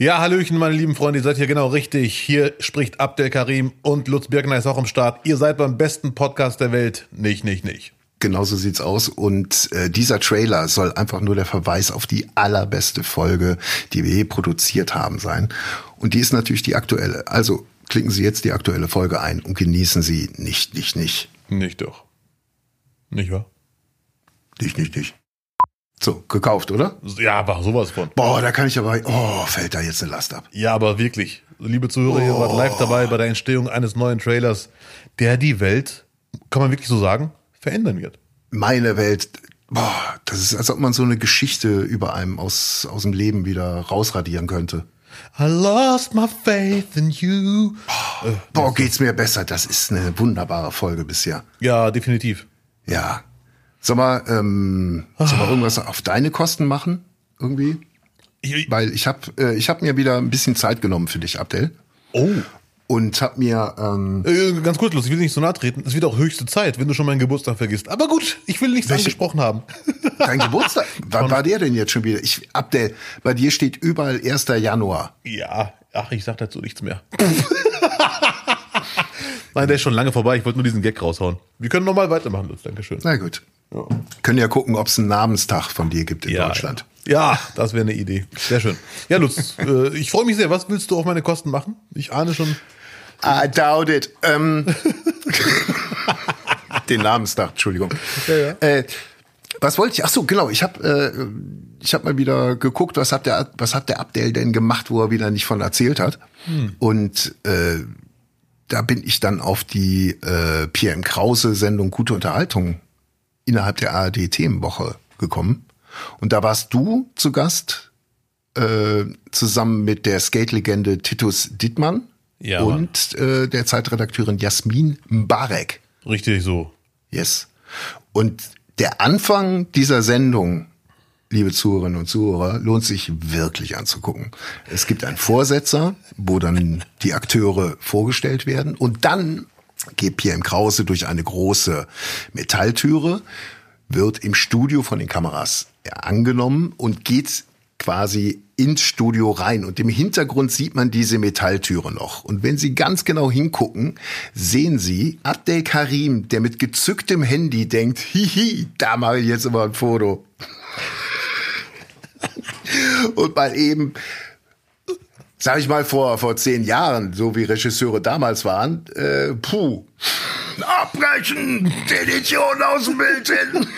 Ja, Hallöchen, meine lieben Freunde, ihr seid hier genau richtig. Hier spricht Abdel Karim und Lutz Birkner ist auch am Start. Ihr seid beim besten Podcast der Welt. Nicht, nicht, nicht. Genauso sieht's aus. Und äh, dieser Trailer soll einfach nur der Verweis auf die allerbeste Folge, die wir je produziert haben, sein. Und die ist natürlich die aktuelle. Also klicken Sie jetzt die aktuelle Folge ein und genießen Sie nicht, nicht, nicht. Nicht doch. Nicht wahr? Nicht, nicht, nicht. So, gekauft, oder? Ja, aber sowas von. Boah, da kann ich aber, oh, fällt da jetzt eine Last ab. Ja, aber wirklich. Liebe Zuhörer, ihr wart live dabei bei der Entstehung eines neuen Trailers, der die Welt, kann man wirklich so sagen, verändern wird. Meine Welt, boah, das ist, als ob man so eine Geschichte über einem aus, aus dem Leben wieder rausradieren könnte. I lost my faith in you. Boah, geht's mir besser. Das ist eine wunderbare Folge bisher. Ja, definitiv. Ja. Sag mal, ähm, soll mal irgendwas auf deine Kosten machen? Irgendwie? Weil ich habe äh, ich hab mir wieder ein bisschen Zeit genommen für dich, Abdel. oh, Und hab mir, ähm, äh, ganz kurz, Lutz, ich will nicht so nahe treten. Es wird auch höchste Zeit, wenn du schon meinen Geburtstag vergisst. Aber gut, ich will nichts Welche- angesprochen haben. dein Geburtstag, wann war der denn jetzt schon wieder? Ich, Abdel, bei dir steht überall 1. Januar. ja, ach, ich sag dazu nichts mehr. Nein, der ist schon lange vorbei. Ich wollte nur diesen Gag raushauen. Wir können nochmal weitermachen, Lutz. Dankeschön. Na gut. Können ja gucken, ob es einen Namenstag von dir gibt in Deutschland. Ja, ja das wäre eine Idee. Sehr schön. Ja, Lutz, äh, ich freue mich sehr. Was willst du auf meine Kosten machen? Ich ahne schon. I doubt it. Ähm, den Namenstag, Entschuldigung. Ja, ja. Äh, was wollte ich? Ach so, genau. Ich habe äh, ich habe mal wieder geguckt, was hat der was hat der Abdel denn gemacht, wo er wieder nicht von erzählt hat. Und äh, da bin ich dann auf die äh, Pierre M. Krause Sendung Gute Unterhaltung innerhalb der ARD Themenwoche gekommen. Und da warst du zu Gast äh, zusammen mit der Skate-Legende Titus Dittmann Ja, und äh, der Zeitredakteurin Jasmin Mbarek. Richtig so. Yes. Und der Anfang dieser Sendung, liebe Zuhörerinnen und Zuhörer, lohnt sich wirklich anzugucken. Es gibt einen Vorsetzer, wo dann die Akteure vorgestellt werden und dann geht Pierre. Krause durch eine große Metalltüre, wird im Studio von den Kameras angenommen und geht quasi ins Studio rein und im Hintergrund sieht man diese Metalltüre noch. Und wenn Sie ganz genau hingucken, sehen Sie Abdel Karim, der mit gezücktem Handy denkt, hihi, da mache ich jetzt immer ein Foto. und mal eben, sag ich mal vor, vor zehn Jahren, so wie Regisseure damals waren, äh, puh, abbrechen, Edition aus dem Bild hin.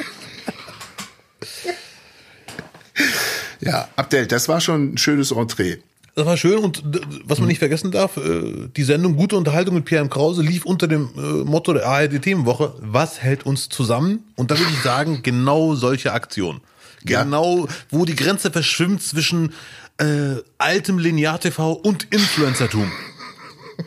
Ja, Abdel, das war schon ein schönes Entree. Das war schön und was man nicht vergessen darf, äh, die Sendung Gute Unterhaltung mit Pierre M. Krause lief unter dem äh, Motto der ARD Themenwoche, was hält uns zusammen? Und da würde ich sagen, genau solche Aktionen. Ja. Genau, wo die Grenze verschwimmt zwischen äh, altem Linear-TV und Influencertum.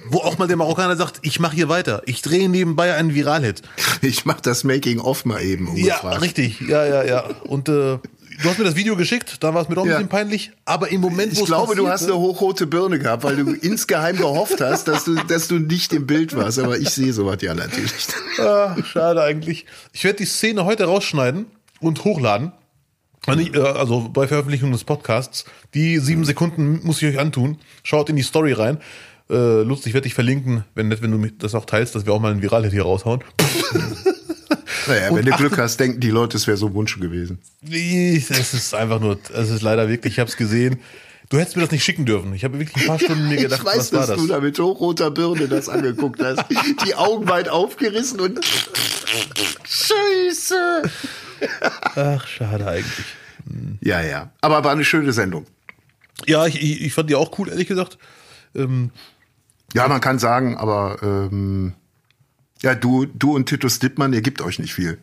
Wo auch mal der Marokkaner sagt, ich mache hier weiter. Ich drehe nebenbei einen Viralhit. Ich mach das Making-of mal eben Ja, ungefragt. richtig. Ja, ja, ja. Und äh, du hast mir das Video geschickt, da war es mir doch ein Ja. bisschen peinlich. Aber im Moment, wo Ich glaube, du passiert, hast ne? eine hochrote Birne gehabt, weil du insgeheim gehofft hast, dass du, dass du nicht im Bild warst. Aber ich sehe sowas ja natürlich. Ah, schade eigentlich. Ich werde die Szene heute rausschneiden und hochladen. Also äh, Also bei Veröffentlichung des Podcasts. Die sieben Sekunden muss ich euch antun. Schaut in die Story rein. Äh, Lutz, ich werde dich verlinken, wenn nicht, wenn du das auch teilst, dass wir auch mal ein Viral-Hit hier raushauen. Naja, wenn du Glück hast, denken die Leute, es wäre so ein Wunsch gewesen. Es ist einfach nur, es ist leider wirklich, ich habe es gesehen. Du hättest mir das nicht schicken dürfen. Ich habe wirklich ein paar Stunden mir gedacht, ich weiß, was war dass das? du da mit hochroter Birne das angeguckt hast. Die Augen weit aufgerissen und Scheiße. Ach, schade eigentlich. Ja, ja. Aber war eine schöne Sendung. Ja, ich, ich, fand die auch cool, ehrlich gesagt. Ähm, Ja, man kann sagen, aber ähm, ja, du, du und Titus Dittmann, ihr gebt euch nicht viel.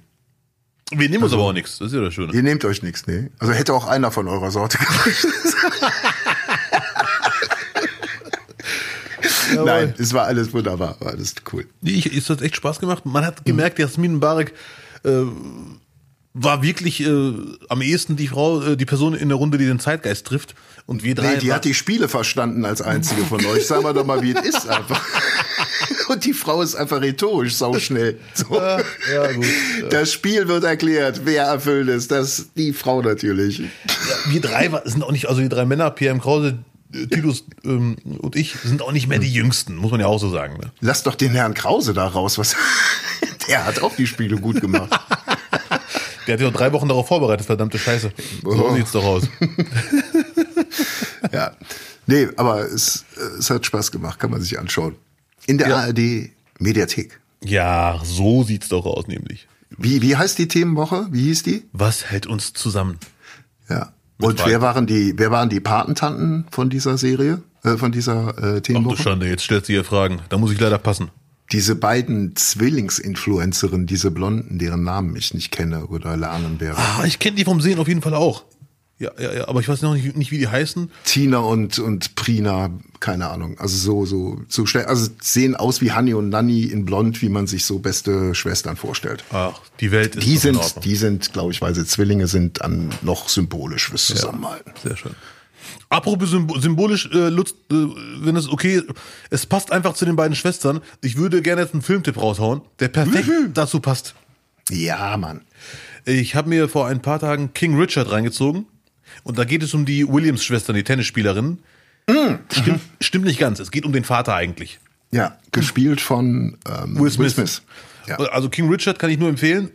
wir nehmen Also uns aber auch nichts. Das ist ja das Schöne. Ihr nehmt euch nichts, ne? Also hätte auch einer von eurer Sorte gereicht. Nein, es war alles wunderbar, war alles cool. Nee, ich, es hat echt Spaß gemacht. Man hat gemerkt, Jasmin Barek äh, war wirklich äh, am ehesten die Frau, äh, die Person in der Runde, die den Zeitgeist trifft. Und wir drei. Nee, die hat die Spiele verstanden als einzige von euch. Sagen wir doch mal, wie es ist einfach. Und die Frau ist einfach rhetorisch sauschnell. So. ja, gut. Das Spiel wird erklärt, wer erfüllt ist. Das die Frau natürlich. Ja, wir drei war- sind auch nicht, also die drei Männer, PM Krause, Titus ähm, und ich, sind auch nicht mehr die Jüngsten, muss man ja auch so sagen. Ne? Lass doch den Herrn Krause da raus. Was? Der hat auch die Spiele gut gemacht. Der hat ja auch drei Wochen darauf vorbereitet, verdammte Scheiße. So Oh. sieht's doch aus. Ja. Nee, aber es, es hat Spaß gemacht, kann man sich anschauen. In der Ja. ARD Mediathek. Ja, so sieht's doch aus, nämlich. Wie, wie heißt die Themenwoche? Wie hieß die? Was hält uns zusammen? Ja. Mit Und Weib. wer waren die, wer waren die Patentanten von dieser Serie, äh, von dieser äh, Ach du Themenwoche? Schande, jetzt stellst du hier Fragen. Da muss ich leider passen. Diese beiden Zwillingsinfluencerinnen, diese Blonden, deren Namen ich nicht kenne oder lernen werde. Ah, ich kenne die vom Sehen auf jeden Fall auch. Ja, ja, ja, aber ich weiß noch nicht, nicht wie die heißen. Tina und, und Prina, keine Ahnung. Also so, so, so schnell, also sehen aus wie Hanni und Nanni in Blond, wie man sich so beste Schwestern vorstellt. Ach, die Welt ist Die sind, die sind, glaube ich, weil sie Zwillinge sind, an noch symbolisch fürs Zusammenhalten. Sehr schön. Apropos symb- symbolisch, äh, Lutz, äh, wenn es okay, es passt einfach zu den beiden Schwestern. Ich würde gerne jetzt einen Filmtipp raushauen, der perfekt Mhm. dazu passt. Ja, Mann. Ich habe mir vor ein paar Tagen King Richard reingezogen und da geht es um die Williams-Schwestern, die Tennisspielerinnen. Mhm. Stimmt, stimmt nicht ganz. Es geht um den Vater eigentlich. Ja, gespielt von ähm, Will Smith. Ja. Also King Richard kann ich nur empfehlen.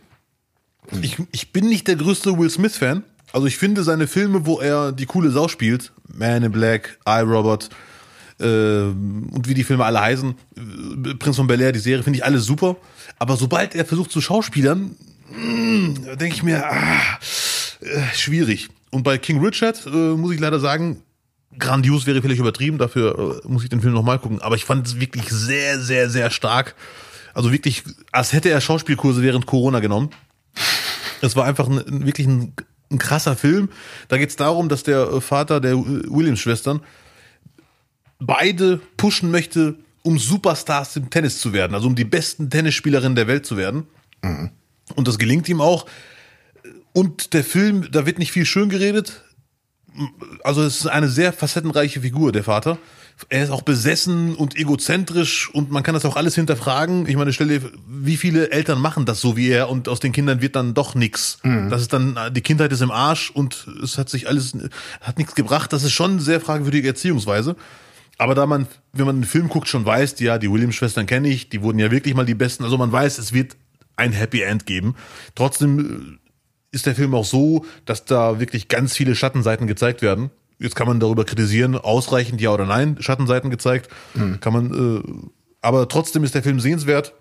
Ich, ich bin nicht der größte Will Smith-Fan. Also ich finde seine Filme, wo er die coole Sau spielt, Man in Black, I, Robert äh, und wie die Filme alle heißen, äh, Prinz von Bel Air, die Serie, finde ich alle super. Aber sobald er versucht zu schauspielern, mh, denke ich mir, ah, äh, schwierig. Und bei King Richard äh, muss ich leider sagen, grandios wäre vielleicht übertrieben, dafür äh, muss ich den Film nochmal gucken. Aber ich fand es wirklich sehr, sehr, sehr stark. Also wirklich, als hätte er Schauspielkurse während Corona genommen. Es war einfach ein, ein- wirklich ein, ein krasser Film. Da geht es darum, dass der äh, Vater der Williams-Schwestern beide pushen möchte, um Superstars im Tennis zu werden, also um die besten Tennisspielerinnen der Welt zu werden. Und das gelingt ihm auch. Und der Film, da wird nicht viel schön geredet. Also es ist eine sehr facettenreiche Figur, der Vater. Er ist auch besessen und egozentrisch und man kann das auch alles hinterfragen. Ich meine, stell dir, wie viele Eltern machen das so wie er und aus den Kindern wird dann doch nix. Das ist dann, die Kindheit ist im Arsch und es hat sich alles, hat nichts gebracht. Das ist schon sehr fragwürdige Erziehungsweise. Aber da man, wenn man den Film guckt, schon weiß, ja, die Williams-Schwestern kenne ich, die wurden ja wirklich mal die Besten. Also man weiß, es wird ein Happy End geben. Trotzdem äh, ist der Film auch so, dass da wirklich ganz viele Schattenseiten gezeigt werden. Jetzt kann man darüber kritisieren, ausreichend ja oder nein, Schattenseiten gezeigt. Kann man, äh, aber trotzdem ist der Film sehenswert.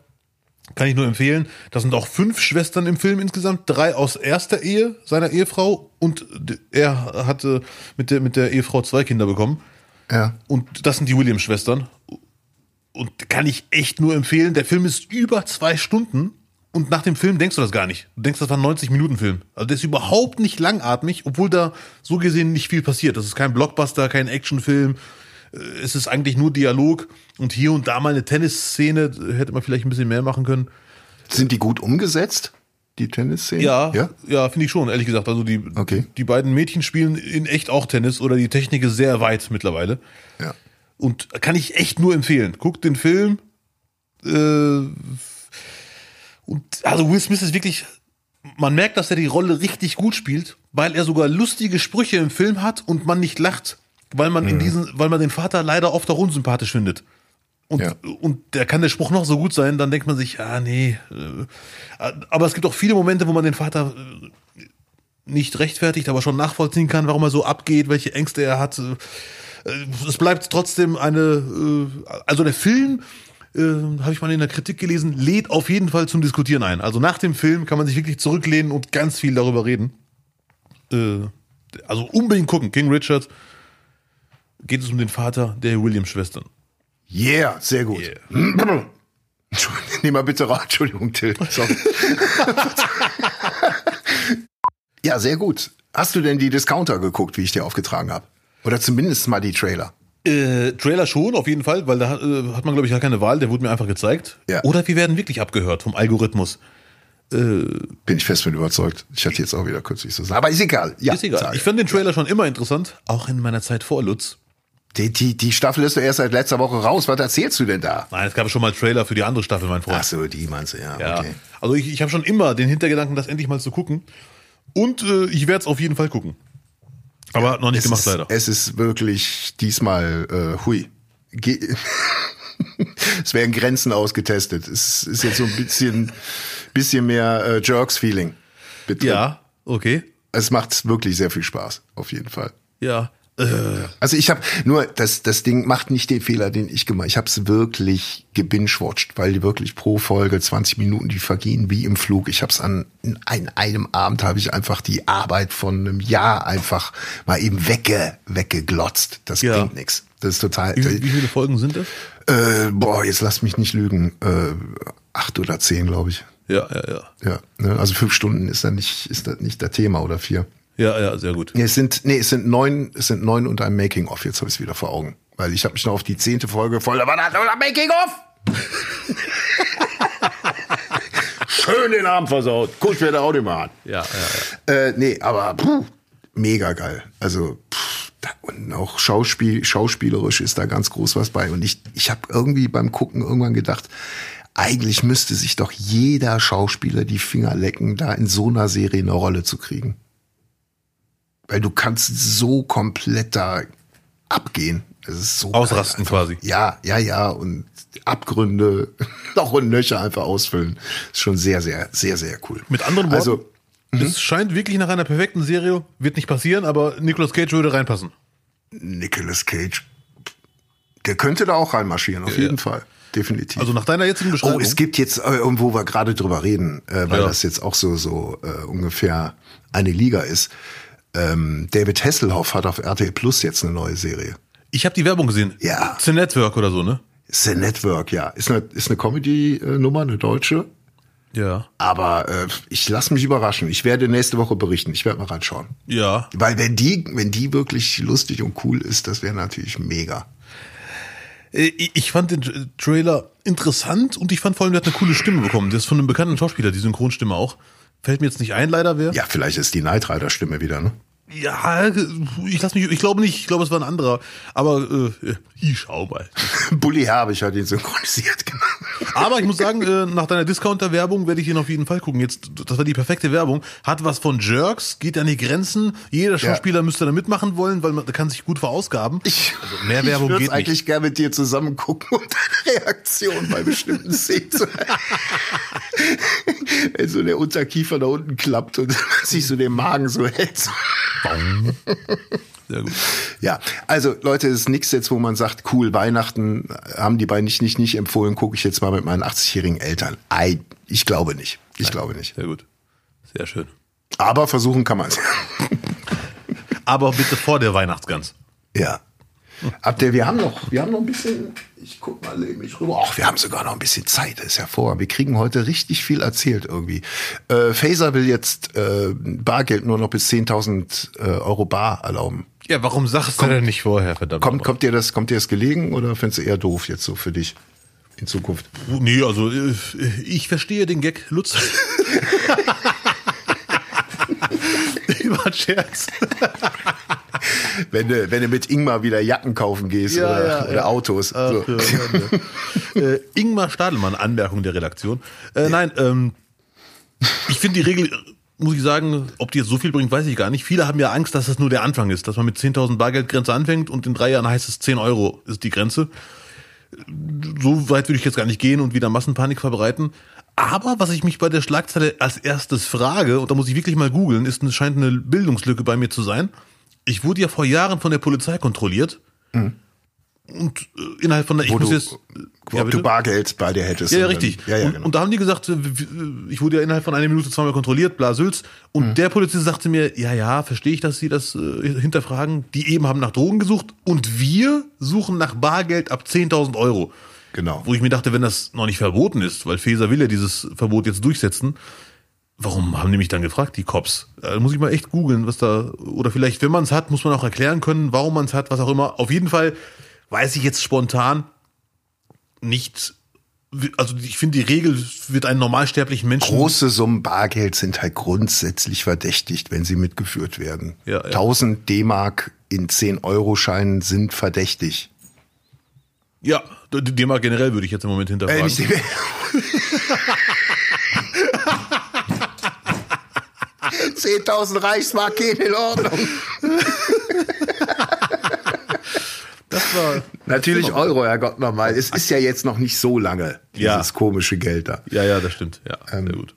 Kann ich nur empfehlen. Da sind auch fünf Schwestern im Film insgesamt, drei aus erster Ehe seiner Ehefrau und er hatte mit der, mit der Ehefrau zwei Kinder bekommen. Ja. Und das sind die Williams-Schwestern. Und kann ich echt nur empfehlen. Der Film ist über zwei Stunden. Und nach dem Film denkst du das gar nicht. Du denkst, das war ein 90-Minuten-Film. Also der ist überhaupt nicht langatmig, obwohl da so gesehen nicht viel passiert. Das ist kein Blockbuster, kein Actionfilm. Äh, Es ist eigentlich nur Dialog. Und hier und da mal eine Tennisszene. Hätte man vielleicht ein bisschen mehr machen können. Sind die gut umgesetzt, die Tennisszenen? Ja, ja. ja, finde ich schon, ehrlich gesagt. Also die, Okay. die beiden Mädchen spielen in echt auch Tennis oder die Technik ist sehr weit mittlerweile. Ja. Und kann ich echt nur empfehlen. Guckt den Film. Äh, und also Will Smith ist wirklich. Man merkt, dass er die Rolle richtig gut spielt, weil er sogar lustige Sprüche im Film hat und man nicht lacht. weil man in diesen, weil man den Vater leider oft auch unsympathisch findet. Und, Ja. und der kann der Spruch noch so gut sein, dann denkt man sich, ah nee. Äh, aber es gibt auch viele Momente, wo man den Vater äh, nicht rechtfertigt, aber schon nachvollziehen kann, warum er so abgeht, welche Ängste er hat. Äh, Es bleibt trotzdem eine, also der Film, äh, habe ich mal in der Kritik gelesen, lädt auf jeden Fall zum Diskutieren ein. Also nach dem Film kann man sich wirklich zurücklehnen und ganz viel darüber reden. Äh, also unbedingt gucken. King Richard geht es um den Vater der Williams-Schwestern. Yeah, sehr gut. Yeah. Entschuldigung, Nimm mal bitte raus. Entschuldigung, Till. Ja, sehr gut. Hast du denn die Discounter geguckt, wie ich dir aufgetragen habe? Oder zumindest mal die Trailer? Äh, Trailer schon, auf jeden Fall, weil da äh, hat man, glaube ich, gar keine Wahl, der wurde mir einfach gezeigt. Ja. Oder wir werden wirklich abgehört vom Algorithmus. Bin ich fest von überzeugt. Ich hatte jetzt auch wieder kürzlich so sagen. Aber ist egal. Ja, Ist egal. Ich fand den Trailer schon immer interessant, auch in meiner Zeit vor Lutz. Die, die, die Staffel ist doch erst seit letzter Woche raus. Was erzählst du denn da? Nein, es gab schon mal Trailer für die andere Staffel, mein Freund. Ach so, die meinst du, ja. ja. Okay. Also ich, ich habe schon immer den Hintergedanken, das endlich mal zu gucken. Und äh, ich werde es auf jeden Fall gucken. Aber noch nicht gemacht, ist, leider. es ist wirklich diesmal, äh, hui. Ge es werden Grenzen ausgetestet. Es ist jetzt so ein bisschen, bisschen mehr äh, Jerks-Feeling. Ja, okay. Es macht wirklich sehr viel Spaß, auf jeden Fall. Ja. Äh, Also ich habe nur das das Ding macht nicht den Fehler, den ich gemacht. Ich habe es wirklich gebingewatcht, weil die wirklich pro Folge 20 Minuten die vergehen wie im Flug. Ich habe es an in ein, einem Abend habe ich einfach die Arbeit von einem Jahr einfach mal eben wegge weggeglotzt. Das Ja. bringt nix. Das ist total. wie, wie viele Folgen sind das? Äh, boah, jetzt lass mich nicht lügen. Äh, acht oder zehn, glaube ich. Ja, ja, ja. Ja, ne? also fünf Stunden ist da nicht ist das nicht das Thema oder vier. Ja, ja, sehr gut. Nee, es sind, nee, es sind neun, es sind neun und ein Making-of. Jetzt habe ich es wieder vor Augen. Weil ich habe mich noch auf die zehnte Folge voll, da noch ein Making-of! Schön den Abend versaut. Guck mir da auch nicht mal an. Ja, ja, ja. Äh, nee, aber puh, mega geil. Also, pff, da, und auch Schauspiel, schauspielerisch ist da ganz groß was bei. Und ich, ich habe irgendwie beim Gucken irgendwann gedacht, eigentlich müsste sich doch jeder Schauspieler die Finger lecken, da in so einer Serie eine Rolle zu kriegen. Weil du kannst so komplett da abgehen. Es ist so Ausrasten geil einfach. quasi. Ja, ja, ja. Und Abgründe noch und nöcher einfach ausfüllen. Ist schon sehr, sehr, sehr, sehr cool. Mit anderen Worten, Also, es scheint wirklich nach einer perfekten Serie, wird nicht passieren, aber Nicolas Cage würde reinpassen. Nicolas Cage, der könnte da auch reinmarschieren, auf Ja. jeden Fall. Definitiv. Also nach deiner jetzigen Beschreibung. oh, es gibt jetzt, äh, wo wir gerade drüber reden, äh, weil Ja. das jetzt auch so, so äh, ungefähr eine Liga ist. Ähm, David Hasselhoff hat auf RTL Plus jetzt eine neue Serie. ich habe die Werbung gesehen. Ja. The Network oder so, ne? The Network, ja. Ist eine, ist eine Comedy-Nummer, eine deutsche. Ja. Aber äh, ich lasse mich überraschen. Ich werde nächste Woche berichten. Ich werde mal reinschauen. Ja. Weil wenn die, wenn die wirklich lustig und cool ist, das wäre natürlich mega. Äh, Ich fand den Tra- Trailer interessant und ich fand vor allem, der hat eine coole Stimme bekommen. Der ist von einem bekannten Schauspieler, die Synchronstimme auch. Fällt mir jetzt nicht ein, leider wer. Ja, vielleicht ist die Knight Rider Stimme wieder, ne? Ja, ich lass mich, ich glaube nicht, ich glaube, es war ein anderer. Aber äh, ich schau mal. Bully Herbig hat ihn synchronisiert, genau. Aber ich muss sagen, äh, nach deiner Discounter-Werbung werde ich ihn auf jeden Fall gucken. Jetzt, das war die perfekte Werbung. Hat was von Jerks, geht an die Grenzen. Jeder Schauspieler müsste da mitmachen wollen, weil man kann sich gut verausgaben. Ich, also mehr Werbung ich würde geht eigentlich nicht. gerne mit dir zusammen gucken und deine Reaktion bei bestimmten Szenen Wenn so der Unterkiefer da unten klappt und sich so den Magen so hält. Sehr gut. Ja, also Leute, es ist nichts jetzt, wo man sagt, cool, Weihnachten haben die beiden nicht, nicht, nicht empfohlen, gucke ich jetzt mal mit meinen 80-jährigen Eltern. Ei, ich glaube nicht. Ich glaube nicht. Sehr gut. Sehr schön. Aber versuchen kann man es. Aber bitte vor der Weihnachtsgans. Ja. Ab der, wir haben noch, wir haben noch ein bisschen, ich guck mal mich rüber. Ach, wir haben sogar noch ein bisschen Zeit, das ist hervorragend. Wir kriegen heute richtig viel erzählt irgendwie. Äh, Faser will jetzt äh, Bargeld nur noch bis 10.000 äh, Euro bar erlauben. Ja, warum sagst du denn nicht vorher, verdammt? Kommt, kommt dir das, kommt dir das gelegen oder findest du eher doof jetzt so für dich in Zukunft? Nee, also äh, ich verstehe den Gag, Lutz. War ein Scherz. Wenn du, wenn du mit Ingmar wieder Jacken kaufen gehst Ja, oder, ja, oder ja. Autos. Ach, so. äh, Ingmar Stadelmann, Anmerkung der Redaktion. Äh, Nein, ähm, ich finde die Regel muss ich sagen, ob die jetzt so viel bringt, weiß ich gar nicht. Viele haben ja Angst, dass das nur der Anfang ist, dass man mit 10.000 Bargeldgrenze anfängt und in drei Jahren heißt es 10 Euro ist die Grenze. So weit würde ich jetzt gar nicht gehen und wieder Massenpanik verbreiten. Aber was ich mich bei der Schlagzeile als erstes frage, und da muss ich wirklich mal googeln, ist, es scheint eine Bildungslücke bei mir zu sein. Ich wurde ja vor Jahren von der Polizei kontrolliert. Mhm und äh, innerhalb von der, ich Wo muss du, jetzt, ja, ob du Bargeld bei dir hättest. Ja, ja richtig. ja, ja, und, genau. und, da haben die gesagt, äh, ich wurde ja innerhalb von einer Minute zweimal kontrolliert, bla Sülz. Und mhm. der Polizist sagte mir, ja, ja, verstehe ich, dass sie das äh, hinterfragen. Die eben haben nach Drogen gesucht und wir suchen nach Bargeld ab 10.000 Euro. Genau. Wo ich mir dachte, wenn das noch nicht verboten ist, weil Feser will ja dieses Verbot jetzt durchsetzen, Warum haben die mich dann gefragt, die Cops? Da muss ich mal echt googeln, was da, oder vielleicht, wenn man es hat, muss man auch erklären können, warum man es hat, was auch immer. Auf jeden Fall weiß ich jetzt spontan nicht. Also ich finde, die Regel wird einen normalsterblichen Menschen. Große Summen Bargeld sind halt grundsätzlich verdächtigt, wenn sie mitgeführt werden. Ja, ja. 1000 D-Mark in 10-Euro-Scheinen sind verdächtig. Ja, D-Mark generell würde ich jetzt im Moment hinterfragen. Äh, Zehntausend Reichsmark gehen in Ordnung. Das war Natürlich Euro, Herrgott nochmal. Es ist ja jetzt noch nicht so lange, dieses ja. komische Geld da. Ja, ja, das stimmt. Ja, ähm. sehr gut.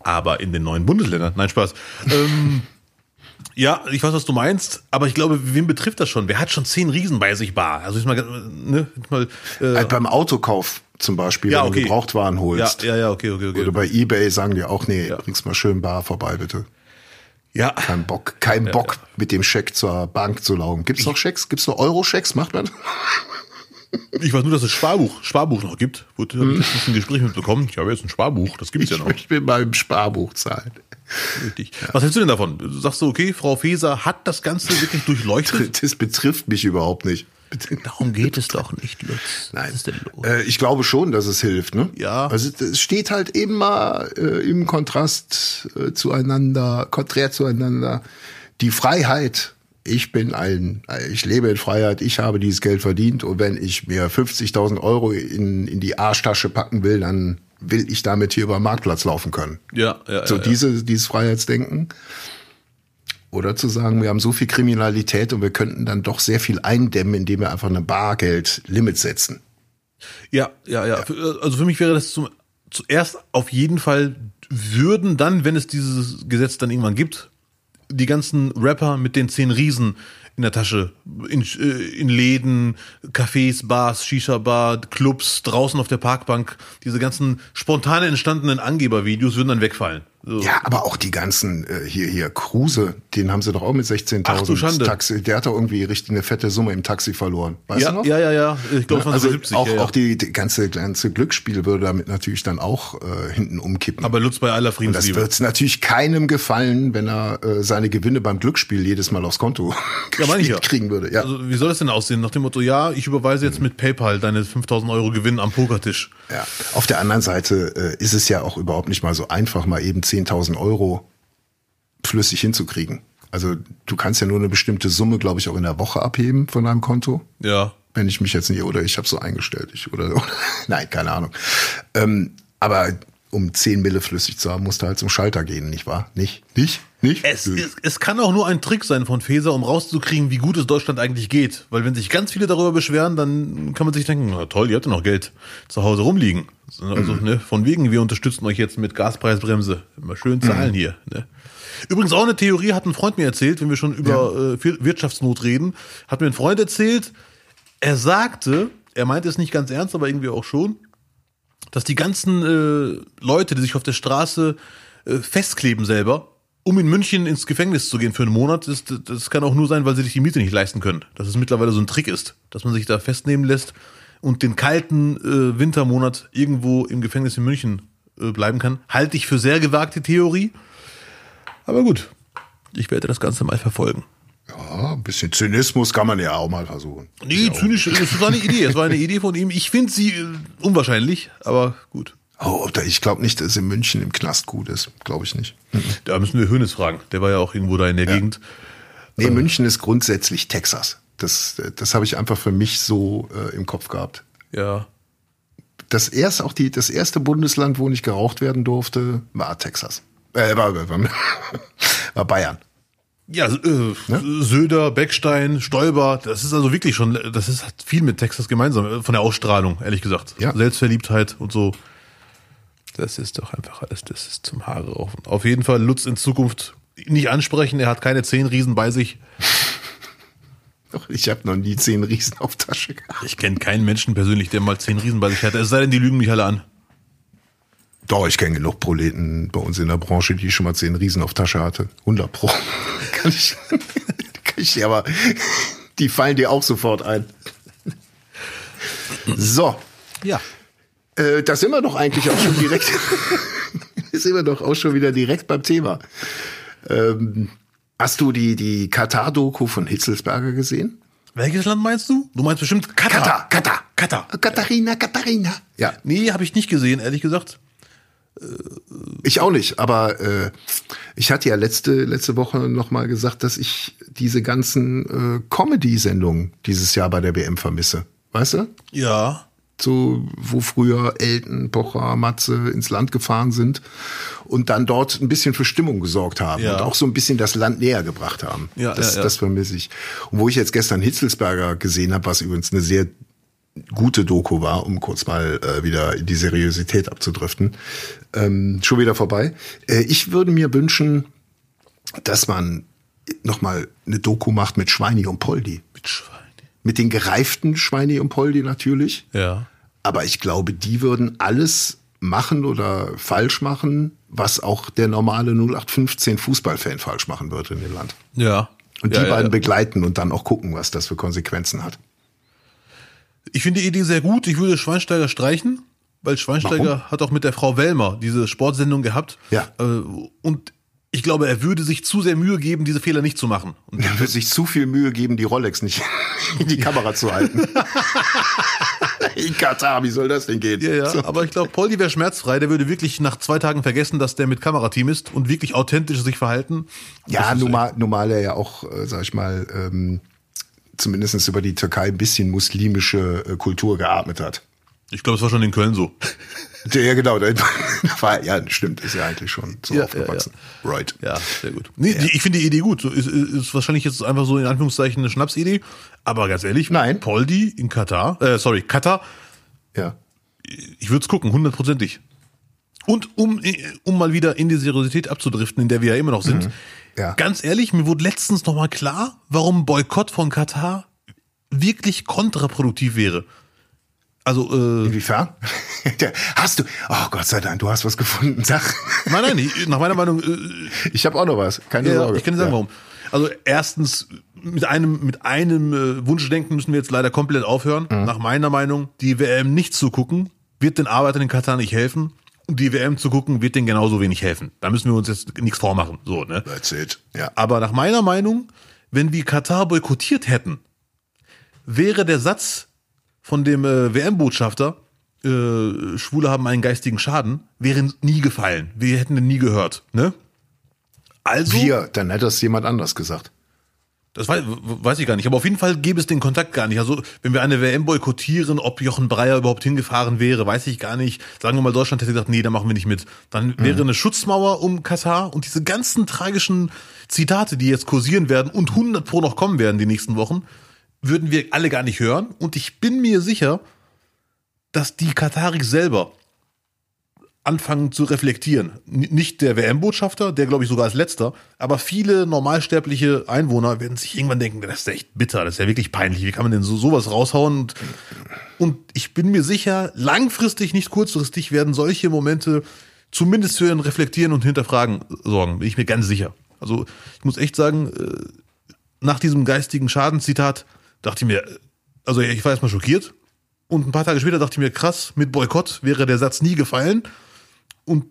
Aber in den neuen Bundesländern, nein, Spaß. ähm, ja, ich weiß, was du meinst, aber ich glaube, wen betrifft das schon? Wer hat schon zehn Riesen bei sich bar? Also ich mal, ne, mal äh, halt beim Autokauf zum Beispiel, ja, wenn okay. du Gebrauchtwaren holst. Ja, ja, ja, okay, okay, okay. Oder bei Ebay sagen die auch, nee, ja. bringst mal schön bar vorbei, bitte. Ja. Kein Bock, kein ja, Bock, mit dem Scheck zur Bank zu laufen. Gibt's noch Schecks? Gibt's noch Euro-Schecks? Macht man? Ich weiß nur, dass es Sparbuch, Sparbuch noch gibt. Wurde hm. ein Gespräch mitbekommen. Ich habe jetzt ein Sparbuch, das gibt's ich ja noch. Ich will beim Sparbuch zahlen. Richtig. Ja. Was hältst du denn davon? Sagst du, okay, Frau Feser hat das Ganze wirklich durchleuchtet? Das betrifft mich überhaupt nicht. Darum geht es doch nicht, Lutz. Nein. Was ist denn los? Äh, ich glaube schon, dass es hilft, ne? Ja. Also es steht halt immer äh, im Kontrast äh, zueinander, konträr zueinander. Die Freiheit. Ich bin ein, ich lebe in Freiheit, ich habe dieses Geld verdient und wenn ich mir 50.000 Euro in, in die Arschtasche packen will, dann will ich damit hier über den Marktplatz laufen können. Ja, ja. So ja, diese, dieses Freiheitsdenken. Oder zu sagen, wir haben so viel Kriminalität und wir könnten dann doch sehr viel eindämmen, indem wir einfach eine Bargeld-Limit setzen. Ja, ja, ja. Also für mich wäre das zum, zuerst auf jeden Fall würden dann, wenn es dieses Gesetz dann irgendwann gibt, die ganzen Rapper mit den zehn Riesen in der Tasche, in, äh, in Läden, Cafés, Bars, Shisha-Bar, Clubs, draußen auf der Parkbank, diese ganzen spontan entstandenen Angebervideos würden dann wegfallen. So. Ja, aber auch die ganzen äh, hier hier Kruse, den haben sie doch auch mit 16.000 Taxi. Der hat doch irgendwie richtig eine fette Summe im Taxi verloren. Weißt ja, du noch? Ja, ja, ja. Ich glaube, ja, also 70, auch, ja, auch die, die ganze ganze Glücksspiel würde damit natürlich dann auch äh, hinten umkippen. Aber Lutz bei aller Friedensliebe. Und das wird natürlich keinem gefallen, wenn er äh, seine Gewinne beim Glücksspiel jedes Mal aufs Konto ja, ja. kriegen würde. Ja. Also wie soll das denn aussehen? Nach dem Motto, ja, ich überweise jetzt mit PayPal deine 5.000 Euro Gewinn am Pokertisch. Ja. Auf der anderen Seite äh, ist es ja auch überhaupt nicht mal so einfach, mal eben 10.000 Euro flüssig hinzukriegen. Also du kannst ja nur eine bestimmte Summe, glaube ich, auch in der Woche abheben von deinem Konto. Ja. Wenn ich mich jetzt nicht, oder ich habe so eingestellt, ich, oder, oder nein, keine Ahnung. Ähm, aber um 10 Mille flüssig zu haben, musst du halt zum Schalter gehen, nicht wahr? Nicht? Nicht? Nicht? Es, es, es kann auch nur ein Trick sein von Feser, um rauszukriegen, wie gut es Deutschland eigentlich geht. Weil wenn sich ganz viele darüber beschweren, dann kann man sich denken, na toll, ihr habt ja noch Geld zu Hause rumliegen. Also, mhm. ne, von wegen, wir unterstützen euch jetzt mit Gaspreisbremse. Immer schön zahlen mhm. hier. Ne? Übrigens auch eine Theorie, hat ein Freund mir erzählt, wenn wir schon über ja. äh, Wirtschaftsnot reden, hat mir ein Freund erzählt, er sagte, er meinte es nicht ganz ernst, aber irgendwie auch schon, dass die ganzen äh, Leute, die sich auf der Straße äh, festkleben selber, um in München ins Gefängnis zu gehen für einen Monat, das, das kann auch nur sein, weil sie sich die Miete nicht leisten können. Dass es mittlerweile so ein Trick ist, dass man sich da festnehmen lässt und den kalten äh, Wintermonat irgendwo im Gefängnis in München äh, bleiben kann. Halte ich für sehr gewagte Theorie. Aber gut, ich werde das Ganze mal verfolgen. Ja, ein bisschen Zynismus kann man ja auch mal versuchen. Nee, zynisch, das war eine Idee. Es war eine Idee von ihm. Ich finde sie äh, unwahrscheinlich, aber gut. Oh, ich glaube nicht, dass in München im Knast gut ist. Glaube ich nicht. Da müssen wir Hönes fragen. Der war ja auch irgendwo da in der ja. Gegend. Nee, äh. München ist grundsätzlich Texas. Das, das habe ich einfach für mich so äh, im Kopf gehabt. Ja. Das erste, auch die, das erste Bundesland, wo nicht geraucht werden durfte, war Texas. Äh, war, war, war Bayern. Ja, äh, Söder, Beckstein, Stoiber, das ist also wirklich schon, das ist hat viel mit Texas gemeinsam, äh, von der Ausstrahlung, ehrlich gesagt. Ja. Selbstverliebtheit und so. Das ist doch einfach alles, das ist zum Haare raufen. Auf jeden Fall Lutz in Zukunft nicht ansprechen, er hat keine zehn Riesen bei sich. Ich habe noch nie zehn Riesen auf Tasche gehabt. Ich kenne keinen Menschen persönlich, der mal zehn Riesen bei sich hatte. Es sei denn, die lügen mich alle an. Doch, ich kenne genug Proleten bei uns in der Branche, die schon mal zehn Riesen auf Tasche hatte. 100 pro. kann ich, kann ich dir aber, die fallen dir auch sofort ein. So, Ja. Äh, da sind wir doch eigentlich auch schon direkt, sind wir doch auch schon wieder direkt beim Thema. Ähm, hast du die, die Katar-Doku von Hitzelsberger gesehen? Welches Land meinst du? Du meinst bestimmt Katar. Katar, Katar. Katar. Katharina, Katharina. Ja, Nee, habe ich nicht gesehen, ehrlich gesagt. Ich auch nicht, aber äh, ich hatte ja letzte letzte Woche noch mal gesagt, dass ich diese ganzen äh, Comedy-Sendungen dieses Jahr bei der WM vermisse. Weißt du? Ja. So, wo früher Elton, Pocher, Matze ins Land gefahren sind und dann dort ein bisschen für Stimmung gesorgt haben Ja. und auch so ein bisschen das Land näher gebracht haben. Ja, das, ja, ja. das vermisse ich. Und wo ich jetzt gestern Hitzelsberger gesehen habe, was übrigens eine sehr gute Doku war, um kurz mal äh, wieder in die Seriosität abzudriften, ähm, schon wieder vorbei. Äh, ich würde mir wünschen, dass man noch mal eine Doku macht mit Schweini und Poldi. Mit Schwein. Mit den gereiften Schweini und Poldi natürlich. Ja. Aber ich glaube, die würden alles machen oder falsch machen, was auch der normale 0815 Fußballfan falsch machen würde in dem Land. Ja. Und die ja, beiden ja. begleiten und dann auch gucken, was das für Konsequenzen hat. Ich finde die Idee sehr gut. Ich würde Schweinsteiger streichen, weil Schweinsteiger hat auch mit der Frau Wellmer diese Sportsendung gehabt. Ja. Äh, Und ich glaube, er würde sich zu sehr Mühe geben, diese Fehler nicht zu machen. Und Er wird sich zu viel Mühe geben, die Rolex nicht in die Kamera zu halten. in Katar, wie soll das denn gehen? ja, ja. So. Aber ich glaube, Poldi wäre schmerzfrei. Der würde wirklich nach zwei Tagen vergessen, dass der mit Kamerateam ist und wirklich authentisch sich verhalten. Ja, Das ist- nun mal, nun mal er ja auch, äh, sag ich mal, ähm, zumindest über die Türkei ein bisschen muslimische äh, Kultur geatmet hat. Ich glaube, es war schon in Köln so. Ja, genau. War, ja, stimmt, ist ja eigentlich schon so Ja, aufgewachsen. Right. Ja, sehr gut. Nee, die, ich finde die Idee gut. So, Ist, ist wahrscheinlich jetzt einfach so in Anführungszeichen eine Schnapsidee. Aber ganz ehrlich, Nein. Poldi in Katar, äh, sorry, Katar, Ja. ich würde es gucken, hundertprozentig. Und um, um mal wieder in die Seriosität abzudriften, in der wir ja immer noch sind, Mhm. Ja. ganz ehrlich, mir wurde letztens nochmal klar, warum Boykott von Katar wirklich kontraproduktiv wäre. Also, äh, Inwiefern? Hast du, oh Gott sei Dank, du hast was gefunden. Sag. nein, nein, ich, nach meiner Meinung, äh, Ich habe auch noch was, keine Ja, Sorge. ich kann dir sagen, ja. warum. Also erstens, mit einem, mit einem äh, Wunschdenken müssen wir jetzt leider komplett aufhören. Mhm. Nach meiner Meinung, die WM nicht zu gucken, wird den Arbeitern in Katar nicht helfen. Und die WM zu gucken, wird denen genauso wenig helfen. Da müssen wir uns jetzt nichts vormachen. So, ne? That's it. Ja. Aber nach meiner Meinung, wenn wir Katar boykottiert hätten, wäre der Satz von dem äh, WM-Botschafter, äh, Schwule haben einen geistigen Schaden, wäre nie gefallen. Wir hätten den nie gehört. Ne? Also, Wir, dann hätte das jemand anders gesagt. das weiß, weiß ich gar nicht. Aber auf jeden Fall gäbe es den Kontakt gar nicht. Also, wenn wir eine WM boykottieren, ob Jochen Breyer überhaupt hingefahren wäre, weiß ich gar nicht. Sagen wir mal, Deutschland hätte gesagt, nee, da machen wir nicht mit. Dann wäre eine Schutzmauer um Katar und diese ganzen tragischen Zitate, die jetzt kursieren werden und 100 pro noch kommen werden die nächsten Wochen, würden wir alle gar nicht hören. Und ich bin mir sicher, dass die Kataris selber anfangen zu reflektieren. Nicht der WM-Botschafter, der glaube ich sogar als letzter, aber viele normalsterbliche Einwohner werden sich irgendwann denken, das ist echt bitter, das ist ja wirklich peinlich, wie kann man denn so sowas raushauen? Und, und ich bin mir sicher, langfristig, nicht kurzfristig, werden solche Momente zumindest für ein Reflektieren und Hinterfragen sorgen, bin ich mir ganz sicher. Also ich muss echt sagen, äh, nach diesem geistigen Schadenzitat dachte ich mir, also ich war erstmal schockiert und ein paar Tage später dachte ich mir, krass, mit Boykott wäre der Satz nie gefallen. Und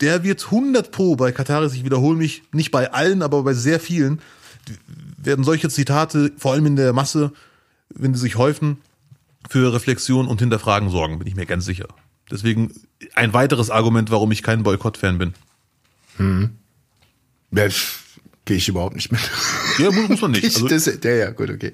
der wird 100 pro bei Kataris, ich wiederhole mich, nicht bei allen, aber bei sehr vielen, werden solche Zitate, vor allem in der Masse, wenn sie sich häufen, für Reflexion und Hinterfragen sorgen, bin ich mir ganz sicher. Deswegen ein weiteres Argument, warum ich kein Boykott-Fan bin. Ja, Gehe ich überhaupt nicht mit. Ja, muss, muss man nicht. Ich, Also, das, ja, ja, gut, okay.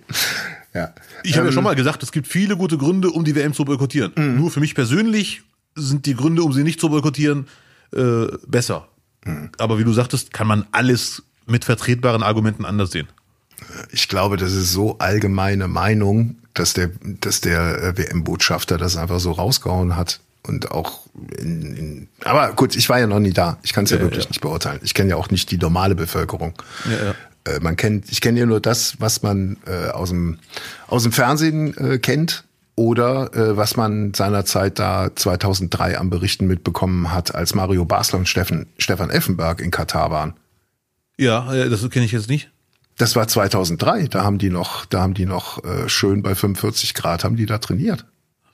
Ja. ich habe ja Ähm, schon mal gesagt, es gibt viele gute Gründe, um die WM zu boykottieren. Nur für mich persönlich sind die Gründe, um sie nicht zu boykottieren, äh, besser. Mhm. Aber wie du sagtest, kann man alles mit vertretbaren Argumenten anders sehen. Ich glaube, das ist so allgemeine Meinung, dass der, dass der äh, WM-Botschafter das einfach so rausgehauen hat. Und auch in, in aber gut, ich war ja noch nie da. Ich kann es ja, ja, wirklich ja. nicht beurteilen. Ich kenne ja auch nicht die normale Bevölkerung. Ja, äh, man kennt, ich kenne ja nur das, was man äh, aus dem aus dem Fernsehen äh, kennt oder äh, was man seinerzeit da 2003 am Berichten mitbekommen hat, als Mario Basler und Steffen, Stefan Effenberg in Katar waren. Ja, das kenne ich jetzt nicht. Das war 2003. Da haben die noch, da haben die noch äh, schön bei 45 Grad haben die da trainiert.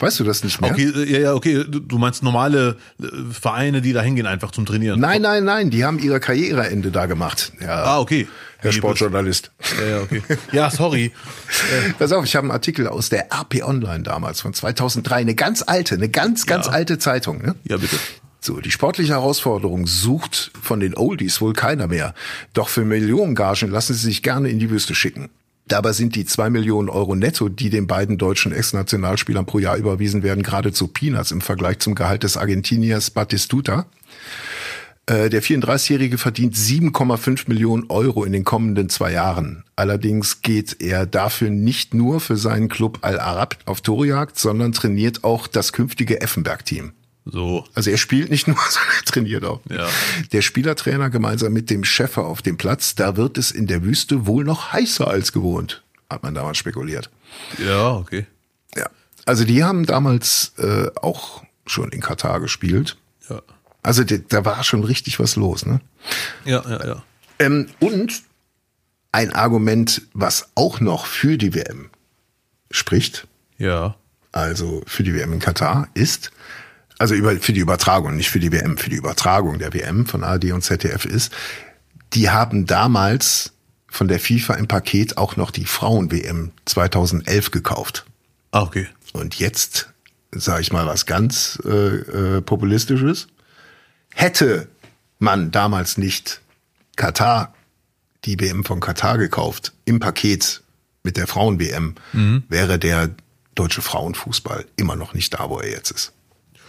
Weißt du das nicht mehr? Okay, äh, ja, ja, okay. Du meinst normale äh, Vereine, die da hingehen einfach zum Trainieren? Nein, nein, nein. Die haben ihre Karriereende da gemacht. Ja. Ah, okay. Herr Sportjournalist. Ja, ja, okay. Ja, sorry. Pass auf, ich habe einen Artikel aus der RP Online damals von 2003. Eine ganz alte, eine ganz, ganz ja. alte Zeitung. Ne? Ja, bitte. So, die sportliche Herausforderung sucht von den Oldies wohl keiner mehr. Doch für Millionengagen lassen sie sich gerne in die Wüste schicken. Dabei sind die zwei Millionen Euro netto, die den beiden deutschen Ex-Nationalspielern pro Jahr überwiesen werden, geradezu Peanuts im Vergleich zum Gehalt des Argentiniers Batistuta. Äh, der 34-Jährige verdient 7,5 Millionen Euro in den kommenden zwei Jahren. Allerdings geht er dafür nicht nur für seinen Club Al-Arab auf Torjagd, sondern trainiert auch das künftige Effenberg-Team. So. Also er spielt nicht nur, sondern er trainiert auch. Ja. Der Spielertrainer gemeinsam mit dem Chef auf dem Platz, da wird es in der Wüste wohl noch heißer als gewohnt, hat man damals spekuliert. Ja, okay. Ja. Also die haben damals äh, auch schon in Katar gespielt. Ja. Also die, da war schon richtig was los, ne? Ja, ja, ja. Ähm, und ein Argument, was auch noch für die WM spricht. Ja. Also für die WM in Katar ist, also über, für die Übertragung, nicht für die WM, für die Übertragung der WM von ARD und ZDF ist, die haben damals von der FIFA im Paket auch noch die Frauen-WM 2011 gekauft. Ah, okay. Und jetzt sage ich mal was ganz äh, äh, populistisches. Hätte man damals nicht Katar, die WM von Katar gekauft, im Paket mit der Frauen-WM, mhm. wäre der deutsche Frauenfußball immer noch nicht da, wo er jetzt ist.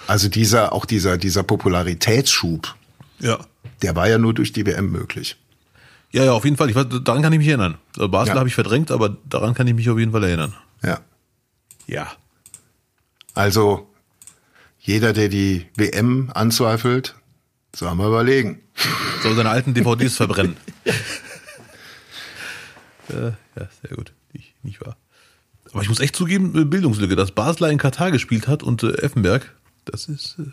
Also dieser, auch dieser, dieser Popularitätsschub, ja. der war ja nur durch die WM möglich. Ja, ja, auf jeden Fall. Ich, daran kann ich mich erinnern. Also Basel ja. habe ich verdrängt, aber daran kann ich mich auf jeden Fall erinnern. Ja. Ja. Also, jeder, der die WM anzweifelt, soll mal überlegen. Soll seine alten DVDs verbrennen. äh, ja, sehr gut. Nicht, nicht wahr. Aber ich muss echt zugeben, äh, Bildungslücke, dass Basler in Katar gespielt hat und äh, Effenberg, das ist. Äh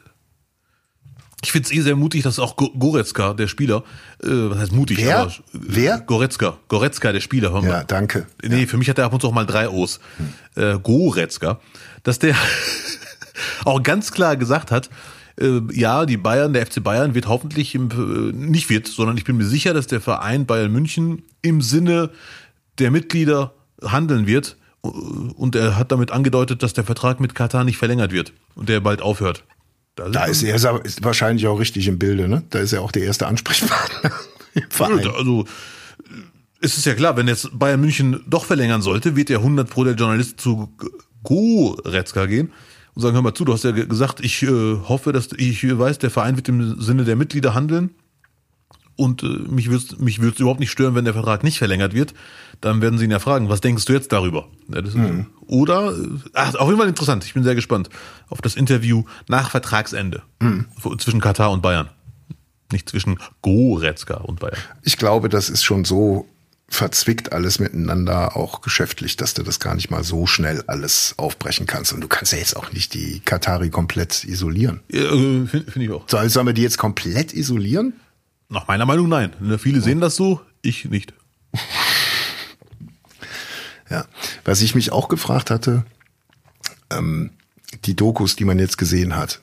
ich finde es eh sehr mutig, dass auch Goretzka, der Spieler, äh, was heißt mutig? Wer? Aber, äh, Wer? Goretzka. Goretzka, der Spieler. Hör mal. Ja, danke. Nee, ja. für mich hat er ab und zu auch mal drei O's. Hm. Äh, Goretzka. Dass der auch ganz klar gesagt hat, äh, ja, die Bayern, der FC Bayern wird hoffentlich im, äh, nicht wird, sondern ich bin mir sicher, dass der Verein Bayern München im Sinne der Mitglieder handeln wird. Und er hat damit angedeutet, dass der Vertrag mit Katar nicht verlängert wird und der bald aufhört. Da, da ist er ist wahrscheinlich auch richtig im Bilde, ne? Da ist er auch der erste Ansprechpartner im Verein. Also es ist ja klar, wenn jetzt Bayern München doch verlängern sollte, wird der 100 pro der Journalist zu Goretzka gehen und sagen, hör mal zu, du hast ja gesagt, ich äh, hoffe, dass ich weiß, der Verein wird im Sinne der Mitglieder handeln und äh, mich würde mich überhaupt nicht stören, wenn der Vertrag nicht verlängert wird. Dann werden sie ihn ja fragen, was denkst du jetzt darüber? Ja, mhm. Oder, äh, ach, auf jeden Fall interessant. Ich bin sehr gespannt auf das Interview nach Vertragsende mhm. zwischen Katar und Bayern. Nicht zwischen Goretzka und Bayern. Ich glaube, das ist schon so verzwickt alles miteinander, auch geschäftlich, dass du das gar nicht mal so schnell alles aufbrechen kannst. Und du kannst ja jetzt auch nicht die Katari komplett isolieren. Ja, äh, Finde find ich auch. Soll, sollen wir die jetzt komplett isolieren? Nach meiner Meinung nein. Ne, viele sehen das so, ich nicht. Ja, was ich mich auch gefragt hatte, ähm, die Dokus, die man jetzt gesehen hat,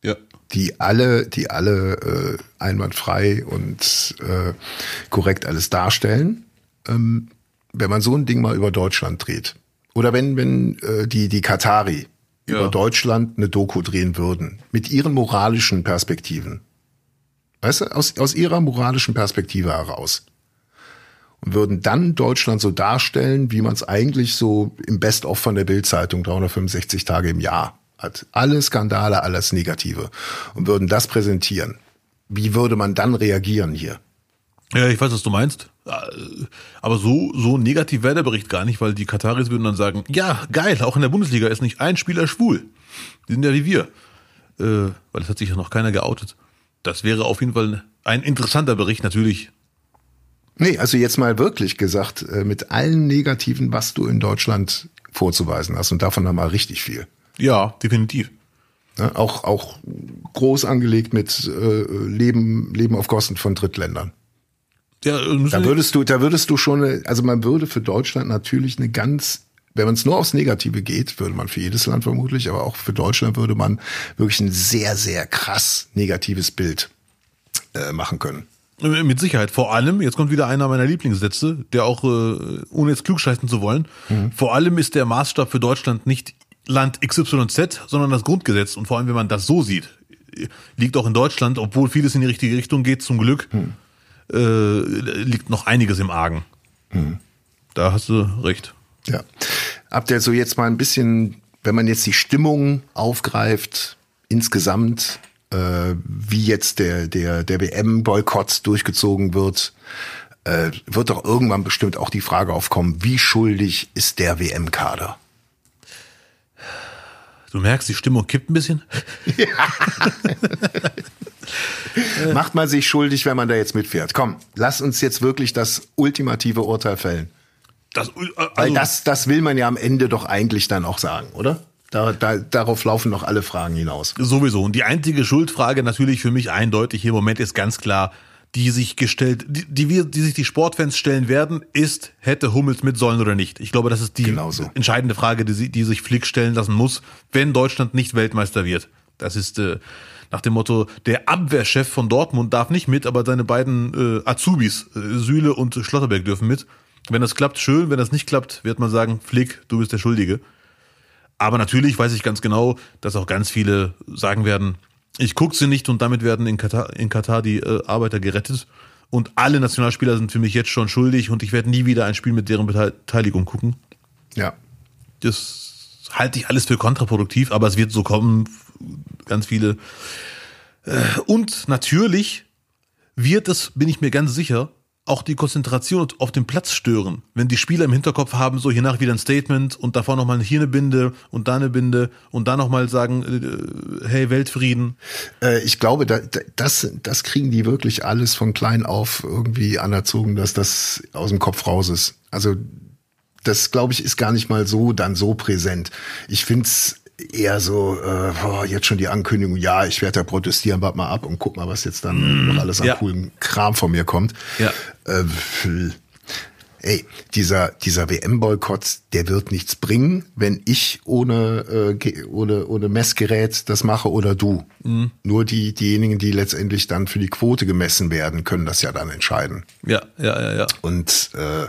ja. die alle, die alle äh, einwandfrei und äh, korrekt alles darstellen, ähm, wenn man so ein Ding mal über Deutschland dreht, oder wenn wenn äh, die die Katari ja. über Deutschland eine Doku drehen würden mit ihren moralischen Perspektiven, weißt du, aus aus ihrer moralischen Perspektive heraus, und würden dann Deutschland so darstellen, wie man es eigentlich so im Best-of von der Bild-Zeitung 365 Tage im Jahr hat. Alle Skandale, alles Negative und würden das präsentieren. wie würde man dann reagieren hier? Ja, ich weiß, was du meinst. Äh, aber so, so negativ wäre der Bericht gar nicht, weil die Kataris würden dann sagen, ja, geil, auch in der Bundesliga ist nicht ein Spieler schwul. Die sind ja wie wir. Äh, weil es hat sich ja noch keiner geoutet. Das wäre auf jeden Fall ein interessanter Bericht, natürlich. Nee, also jetzt mal wirklich gesagt, äh, mit allen Negativen, was du in Deutschland vorzuweisen hast. Und davon haben wir richtig viel. Ja, definitiv. Ja, auch, auch groß angelegt mit äh, Leben, Leben auf Kosten von Drittländern. Ja, da würdest du, da würdest du schon, also man würde für Deutschland natürlich eine ganz, wenn man es nur aufs Negative geht, würde man für jedes Land vermutlich, aber auch für Deutschland würde man wirklich ein sehr, sehr krass negatives Bild äh, machen können. Mit Sicherheit. Vor allem, jetzt kommt wieder einer meiner Lieblingssätze, der auch, äh, ohne jetzt klugscheißen zu wollen, mhm. vor allem ist der Maßstab für Deutschland nicht Land XYZ, sondern das Grundgesetz. Und vor allem, wenn man das so sieht, liegt auch in Deutschland, obwohl vieles in die richtige Richtung geht, zum Glück, mhm. äh, liegt noch einiges im Argen. Mhm. Da hast du recht. Ja. Habt ihr so jetzt mal ein bisschen, wenn man jetzt die Stimmung aufgreift, insgesamt, äh, wie jetzt der, der, der WM-Boykott durchgezogen wird, äh, wird doch irgendwann bestimmt auch die Frage aufkommen, wie schuldig ist der WM-Kader? Du merkst, die Stimmung kippt ein bisschen. Ja. Macht man sich schuldig, wenn man da jetzt mitfährt. Komm, lass uns jetzt wirklich das ultimative Urteil fällen. Das, äh, also Weil das, das will man ja am Ende doch eigentlich dann auch sagen, oder? Da, da, darauf laufen noch alle Fragen hinaus. Sowieso. Und die einzige Schuldfrage natürlich für mich eindeutig im Moment ist ganz klar, die sich gestellt, die, die, wir, die sich die Sportfans stellen werden, ist, hätte Hummels mit sollen oder nicht. Ich glaube, das ist die Genauso. entscheidende Frage, die, die sich Flick stellen lassen muss, wenn Deutschland nicht Weltmeister wird. Das ist äh, nach dem Motto, der Abwehrchef von Dortmund darf nicht mit, aber seine beiden äh, Azubis, äh, Süle und Schlotterberg dürfen mit. Wenn das klappt, schön. Wenn das nicht klappt, wird man sagen, Flick, du bist der Schuldige. Aber natürlich weiß ich ganz genau, dass auch ganz viele sagen werden, ich gucke sie nicht und damit werden in Katar, in Katar die äh, Arbeiter gerettet. Und alle Nationalspieler sind für mich jetzt schon schuldig und ich werde nie wieder ein Spiel mit deren Beteiligung gucken. Ja. Das halte ich alles für kontraproduktiv, aber es wird so kommen, ganz viele. Äh, und natürlich wird es, bin ich mir ganz sicher, auch die Konzentration auf dem Platz stören. Wenn die Spieler im Hinterkopf haben, so hier nach wieder ein Statement und davor nochmal hier eine Binde und da eine Binde und da nochmal sagen, äh, hey, Weltfrieden. Äh, ich glaube, da, das, das kriegen die wirklich alles von klein auf irgendwie anerzogen, dass das aus dem Kopf raus ist. Also das, glaube ich, ist gar nicht mal so dann so präsent. Ich find's eher so, äh, oh, jetzt schon die Ankündigung, ja, ich werde da protestieren, warte mal ab und guck mal, was jetzt dann mm, noch alles an ja. coolen Kram von mir kommt. Ja. Äh, ey, dieser, dieser WM-Boykott, der wird nichts bringen, wenn ich ohne, äh, ohne, ohne Messgerät das mache oder du. Mhm. Nur die, diejenigen, die letztendlich dann für die Quote gemessen werden, können das ja dann entscheiden. Ja, ja, ja, ja. Und äh,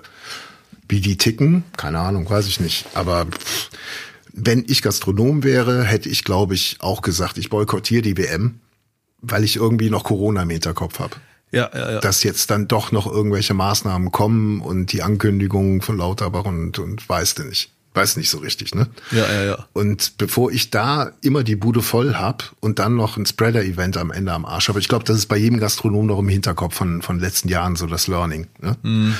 wie die ticken, keine Ahnung, weiß ich nicht. Aber pff, wenn ich Gastronom wäre, hätte ich, glaube ich, auch gesagt, ich boykottiere die WM, weil ich irgendwie noch Corona im Hinterkopf habe. Ja, ja, ja. Dass jetzt dann doch noch irgendwelche Maßnahmen kommen und die Ankündigungen von Lauterbach und, und weißt du nicht. Weiß nicht so richtig, ne? Ja, ja, ja. Und bevor ich da immer die Bude voll hab und dann noch ein Spreader-Event am Ende am Arsch habe, ich glaube, das ist bei jedem Gastronom noch im Hinterkopf von, von letzten Jahren so das Learning. Ne? Mhm.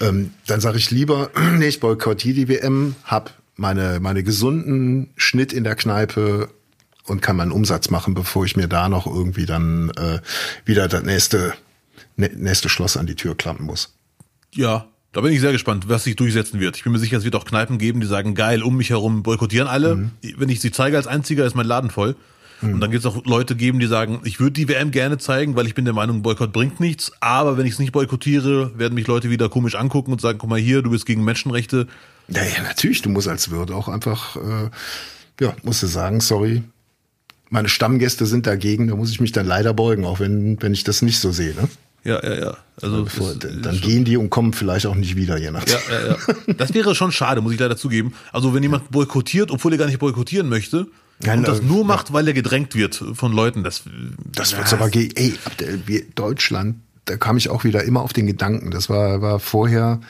Ähm, dann sage ich lieber, nee, ich boykottiere die WM, hab meine, meine gesunden Schnitt in der Kneipe und kann meinen Umsatz machen, bevor ich mir da noch irgendwie dann äh, wieder das nächste, nächste Schloss an die Tür klappen muss. Ja, da bin ich sehr gespannt, was sich durchsetzen wird. Ich bin mir sicher, es wird auch Kneipen geben, die sagen, geil, um mich herum boykottieren alle. Mhm. Wenn ich sie zeige als einziger, ist mein Laden voll. Mhm. Und dann wird es auch Leute geben, die sagen, ich würde die WM gerne zeigen, weil ich bin der Meinung, Boykott bringt nichts. Aber wenn ich es nicht boykottiere, werden mich Leute wieder komisch angucken und sagen, guck mal hier, du bist gegen Menschenrechte. Ja, ja natürlich, du musst als Wirt auch einfach, äh, ja, musst du sagen, sorry, meine Stammgäste sind dagegen, da muss ich mich dann leider beugen, auch wenn, wenn ich das nicht so sehe. Ne? Ja, ja, ja. Also Bevor, ist, dann gehen die und kommen vielleicht auch nicht wieder, je nachdem. Ja, ja, ja. Das wäre schon schade, muss ich leider zugeben. Also wenn jemand boykottiert, obwohl er gar nicht boykottieren möchte, Nein, und das nur macht, weil er gedrängt wird von Leuten, das das wird's aber ey, Deutschland da kam ich auch wieder immer auf den Gedanken. Das war, war vorher,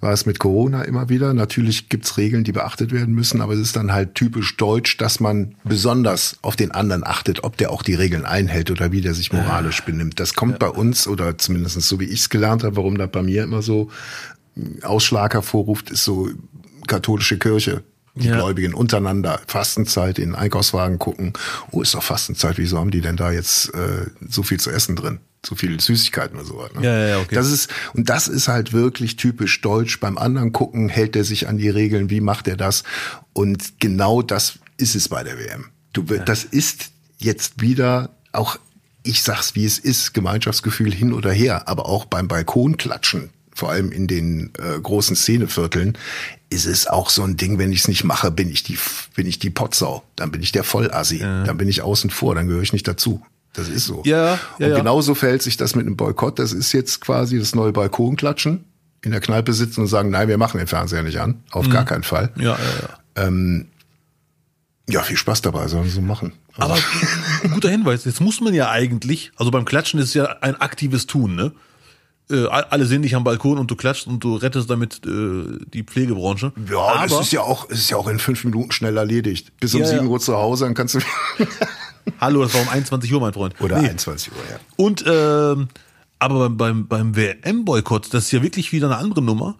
war es mit Corona immer wieder. Natürlich gibt's Regeln, die beachtet werden müssen, aber es ist dann halt typisch deutsch, dass man besonders auf den anderen achtet, ob der auch die Regeln einhält oder wie der sich moralisch benimmt. Das kommt ja. bei uns, oder zumindest so wie ich es gelernt habe, warum da bei mir immer so Ausschlag hervorruft, ist so katholische Kirche die ja. Gläubigen untereinander Fastenzeit in Einkaufswagen gucken. Oh, ist doch Fastenzeit. Wieso haben die denn da jetzt äh, so viel zu essen drin? So viel Süßigkeiten und so. Ne? Ja, ja, okay. Das ist, und das ist halt wirklich typisch deutsch. Beim anderen gucken, hält er sich an die Regeln, wie macht er das? Und genau das ist es bei der WM. Du, ja. das ist jetzt wieder auch, ich sag's wie es ist, Gemeinschaftsgefühl hin oder her, aber auch beim Balkonklatschen vor allem in den äh, großen Szenevierteln, ist es auch so ein Ding, wenn ich es nicht mache, bin ich die, bin ich die Potsau, dann bin ich der Vollassi, ja. dann bin ich außen vor, dann gehöre ich nicht dazu. Das ist so. Ja, ja, Und genauso verhält sich das mit einem Boykott. Das ist jetzt quasi das neue Balkonklatschen, in der Kneipe sitzen und sagen, nein, wir machen den Fernseher nicht an. Auf mhm. gar keinen Fall. Ja, ja, ja. Ähm, ja, viel Spaß dabei, sollen wir so machen. Also. Aber ein guter Hinweis, jetzt muss man ja eigentlich, also beim Klatschen ist ja ein aktives Tun, ne? äh, alle sehen dich am Balkon und du klatschst und du rettest damit äh, die Pflegebranche. Ja, Aber, das ist ja auch, es ist ja auch in fünf Minuten schnell erledigt. Bis um sieben ja. Uhr zu Hause, dann kannst du. Hallo, das war um 21 Uhr, mein Freund. Oder nee. 21 Uhr, ja. Und ähm, aber beim, beim, beim WM-Boykott, das ist ja wirklich wieder eine andere Nummer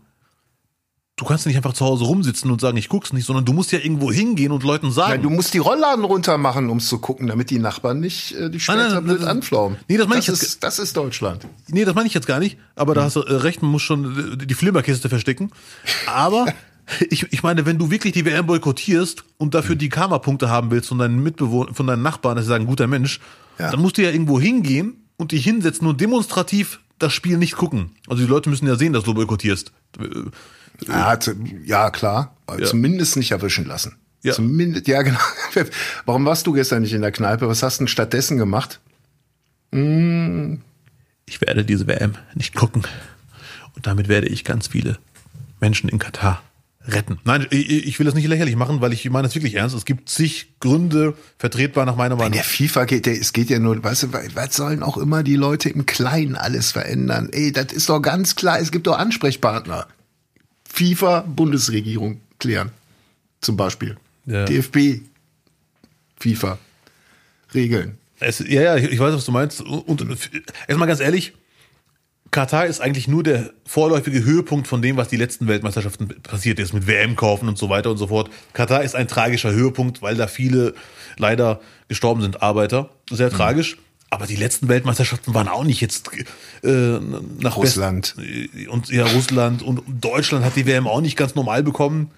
du kannst nicht einfach zu Hause rumsitzen und sagen, ich guck's nicht, sondern du musst ja irgendwo hingehen und Leuten sagen. Nein, du musst die Rollladen runter machen, ums zu gucken, damit die Nachbarn nicht äh, die später blöd anflaumen. Nee, das meine ich jetzt. Ist, das ist Deutschland. Nee, das meine ich jetzt gar nicht. Aber da hast du äh, recht, man muss schon die Flimmerkiste verstecken. Aber ich, ich meine, wenn du wirklich die WM boykottierst und dafür die Karma-Punkte haben willst von deinen Mitbewohnern, von deinen Nachbarn, dass sie sagen, guter Mensch, ja. dann musst du ja irgendwo hingehen und dich hinsetzen und demonstrativ das Spiel nicht gucken. Also die Leute müssen ja sehen, dass du boykottierst. Ja, ja klar. Ja. Zumindest nicht erwischen lassen. Ja. Zumindest, ja, genau. Warum warst du gestern nicht in der Kneipe? Was hast du denn stattdessen gemacht? Hm. Ich werde diese WM nicht gucken. Und damit werde ich ganz viele Menschen in Katar retten. Nein, ich will das nicht lächerlich machen, weil ich meine das wirklich ernst. Es gibt zig Gründe vertretbar nach meiner Meinung. In der FIFA geht der, es geht ja nur, weißt du, was sollen auch immer die Leute im Kleinen alles verändern? Ey, das ist doch ganz klar, es gibt doch Ansprechpartner. FIFA, Bundesregierung klären. Zum Beispiel. Ja. DFB, FIFA, Regeln. Es, ja, ja, ich weiß, was du meinst. Und, und erstmal ganz ehrlich, Katar ist eigentlich nur der vorläufige Höhepunkt von dem, was die letzten Weltmeisterschaften passiert ist, mit WM kaufen und so weiter und so fort. Katar ist ein tragischer Höhepunkt, weil da viele leider gestorben sind, Arbeiter. Sehr mhm. tragisch. Aber die letzten Weltmeisterschaften waren auch nicht jetzt äh, nach Russland. Best und ja, Russland und Deutschland hat die WM auch nicht ganz normal bekommen.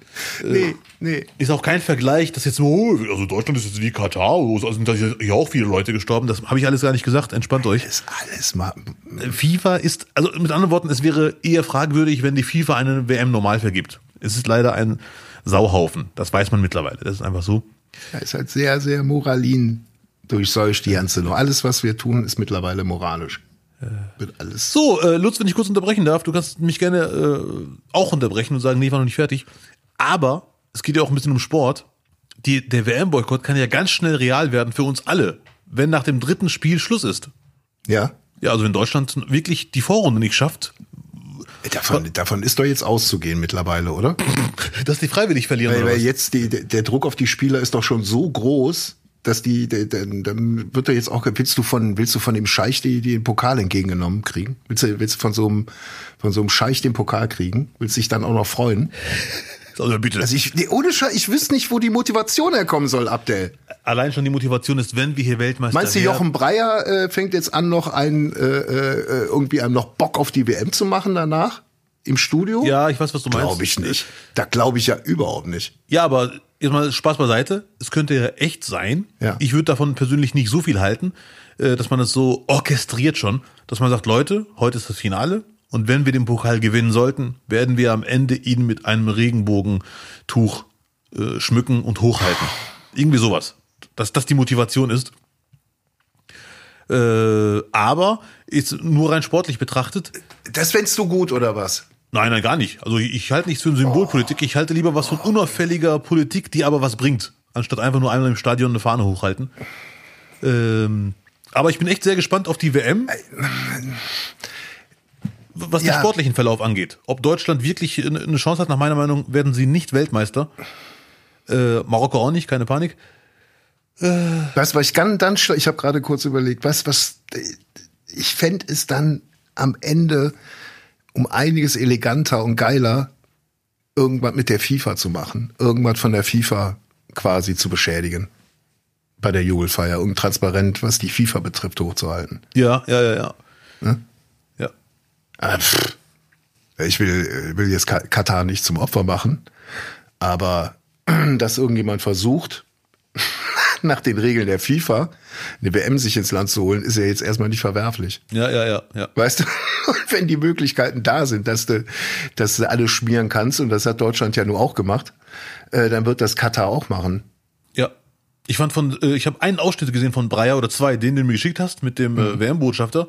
Äh, nee, nee. Ist auch kein Vergleich, dass jetzt so, oh, also Deutschland ist jetzt wie Katar, also sind da ja auch viele Leute gestorben. Das habe ich alles gar nicht gesagt. Entspannt euch. Das ist alles mal. FIFA ist, also mit anderen Worten, es wäre eher fragwürdig, wenn die FIFA eine WM normal vergibt. Es ist leider ein Sauhaufen. Das weiß man mittlerweile. Das ist einfach so. Ja, ist halt sehr, sehr moralin durchseucht die ganze Nummer. Alles, was wir tun, ist mittlerweile moralisch. Wird alles. So, äh, Lutz, wenn ich kurz unterbrechen darf, du kannst mich gerne äh, auch unterbrechen und sagen, nee, war noch nicht fertig. Aber es geht ja auch ein bisschen um Sport. Die, der WM-Boykott kann ja ganz schnell real werden für uns alle, wenn nach dem dritten Spiel Schluss ist. Ja. Ja, also wenn Deutschland wirklich die Vorrunde nicht schafft. Davon, davon ist doch jetzt auszugehen mittlerweile, oder? Dass die freiwillig verlieren. Weil, weil jetzt die, der Druck auf die Spieler ist doch schon so groß, dass die, dann, dann wird er jetzt auch, willst du von, willst du von dem Scheich die, die den Pokal entgegengenommen kriegen? Willst du, willst du von so einem, von so einem Scheich den Pokal kriegen? Willst du dich dann auch noch freuen? Also bitte. Also ich, nee, ohne Scheich, ich wüsste nicht, wo die Motivation herkommen soll, Abdel. Allein schon die Motivation ist, wenn wir hier Weltmeister Meinst du, Jochen Breyer äh, fängt jetzt an, noch ein, äh, äh, irgendwie einem noch Bock auf die WM zu machen danach? Im Studio? Ja, ich weiß, was du meinst. Glaube ich nicht. Da glaube ich ja überhaupt nicht. Ja, aber jetzt mal Spaß beiseite. Es könnte ja echt sein. Ja. Ich würde davon persönlich nicht so viel halten, äh, dass man es so orchestriert schon, dass man sagt, Leute, heute ist das Finale. Und wenn wir den Pokal gewinnen sollten, werden wir am Ende ihn mit einem Regenbogentuch äh, schmücken und hochhalten. Irgendwie sowas. Dass das die Motivation ist. Äh, aber ist nur rein sportlich betrachtet. Das fändest du gut, oder was? Nein, nein, gar nicht. Also ich, ich halte nichts für Symbolpolitik. Ich halte lieber was von unauffälliger Politik, die aber was bringt, anstatt einfach nur einmal im Stadion eine Fahne hochhalten. Ähm, aber ich bin echt sehr gespannt auf die WM. was Ja. den sportlichen Verlauf angeht. Ob Deutschland wirklich eine Chance hat, nach meiner Meinung werden sie nicht Weltmeister. Äh, Marokko auch nicht, keine Panik. Weißt du, was ich ganz dann, ich habe gerade kurz überlegt, was, was, ich fänd es dann am Ende um einiges eleganter und geiler, irgendwas mit der FIFA zu machen, irgendwas von der FIFA quasi zu beschädigen. Bei der Jubelfeier, um transparent, was die FIFA betrifft, hochzuhalten. Ja, ja, ja, ja. Ja. Ah, pff. Ich will, will jetzt Ka- Katar nicht zum Opfer machen, aber dass irgendjemand versucht, nach den Regeln der FIFA eine WM sich ins Land zu holen, ist ja jetzt erstmal nicht verwerflich. Ja, ja, ja, ja. Weißt du, wenn die Möglichkeiten da sind, dass du, dass du alles schmieren kannst, und das hat Deutschland ja nur auch gemacht, äh, dann wird das Katar auch machen. Ja. Ich fand von, äh, ich habe einen Ausschnitt gesehen von Breyer oder zwei, den du mir geschickt hast mit dem äh, WM-Botschafter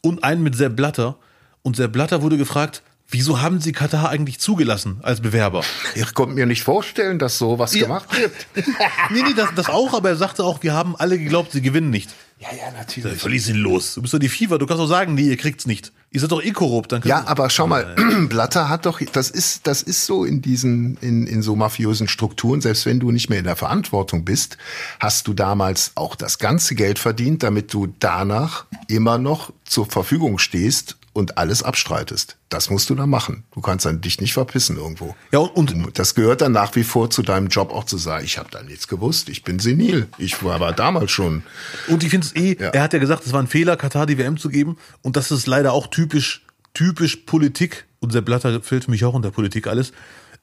und einen mit Sepp Blatter. Und Sepp Blatter wurde gefragt, wieso haben sie Katar eigentlich zugelassen als Bewerber? Ich konnte mir nicht vorstellen, dass so was Ja. gemacht wird. nee, nee, das, das auch, aber er sagte auch, wir haben alle geglaubt, sie gewinnen nicht. Ja, ja, natürlich. Verlies ihn los. Du bist doch die FIFA, du kannst doch sagen, nee, ihr kriegt's nicht. Ihr seid doch eh korrupt. Dann Ja, aber schau mal, Blatter hat doch, das ist, das ist so in diesen, in, in so mafiösen Strukturen, selbst wenn du nicht mehr in der Verantwortung bist, hast du damals auch das ganze Geld verdient, damit du danach immer noch zur Verfügung stehst und alles abstreitest. Das musst du dann machen. Du kannst dann dich nicht verpissen irgendwo. Ja, und, und Das gehört dann nach wie vor zu deinem Job auch zu sagen, ich habe da nichts gewusst, ich bin senil. Ich war aber damals schon. Und ich finde es eh, Ja. er hat ja gesagt, es war ein Fehler, Katar die WM zu geben. Und das ist leider auch typisch, typisch Politik. Und Sepp Blatter fällt für mich auch unter Politik alles.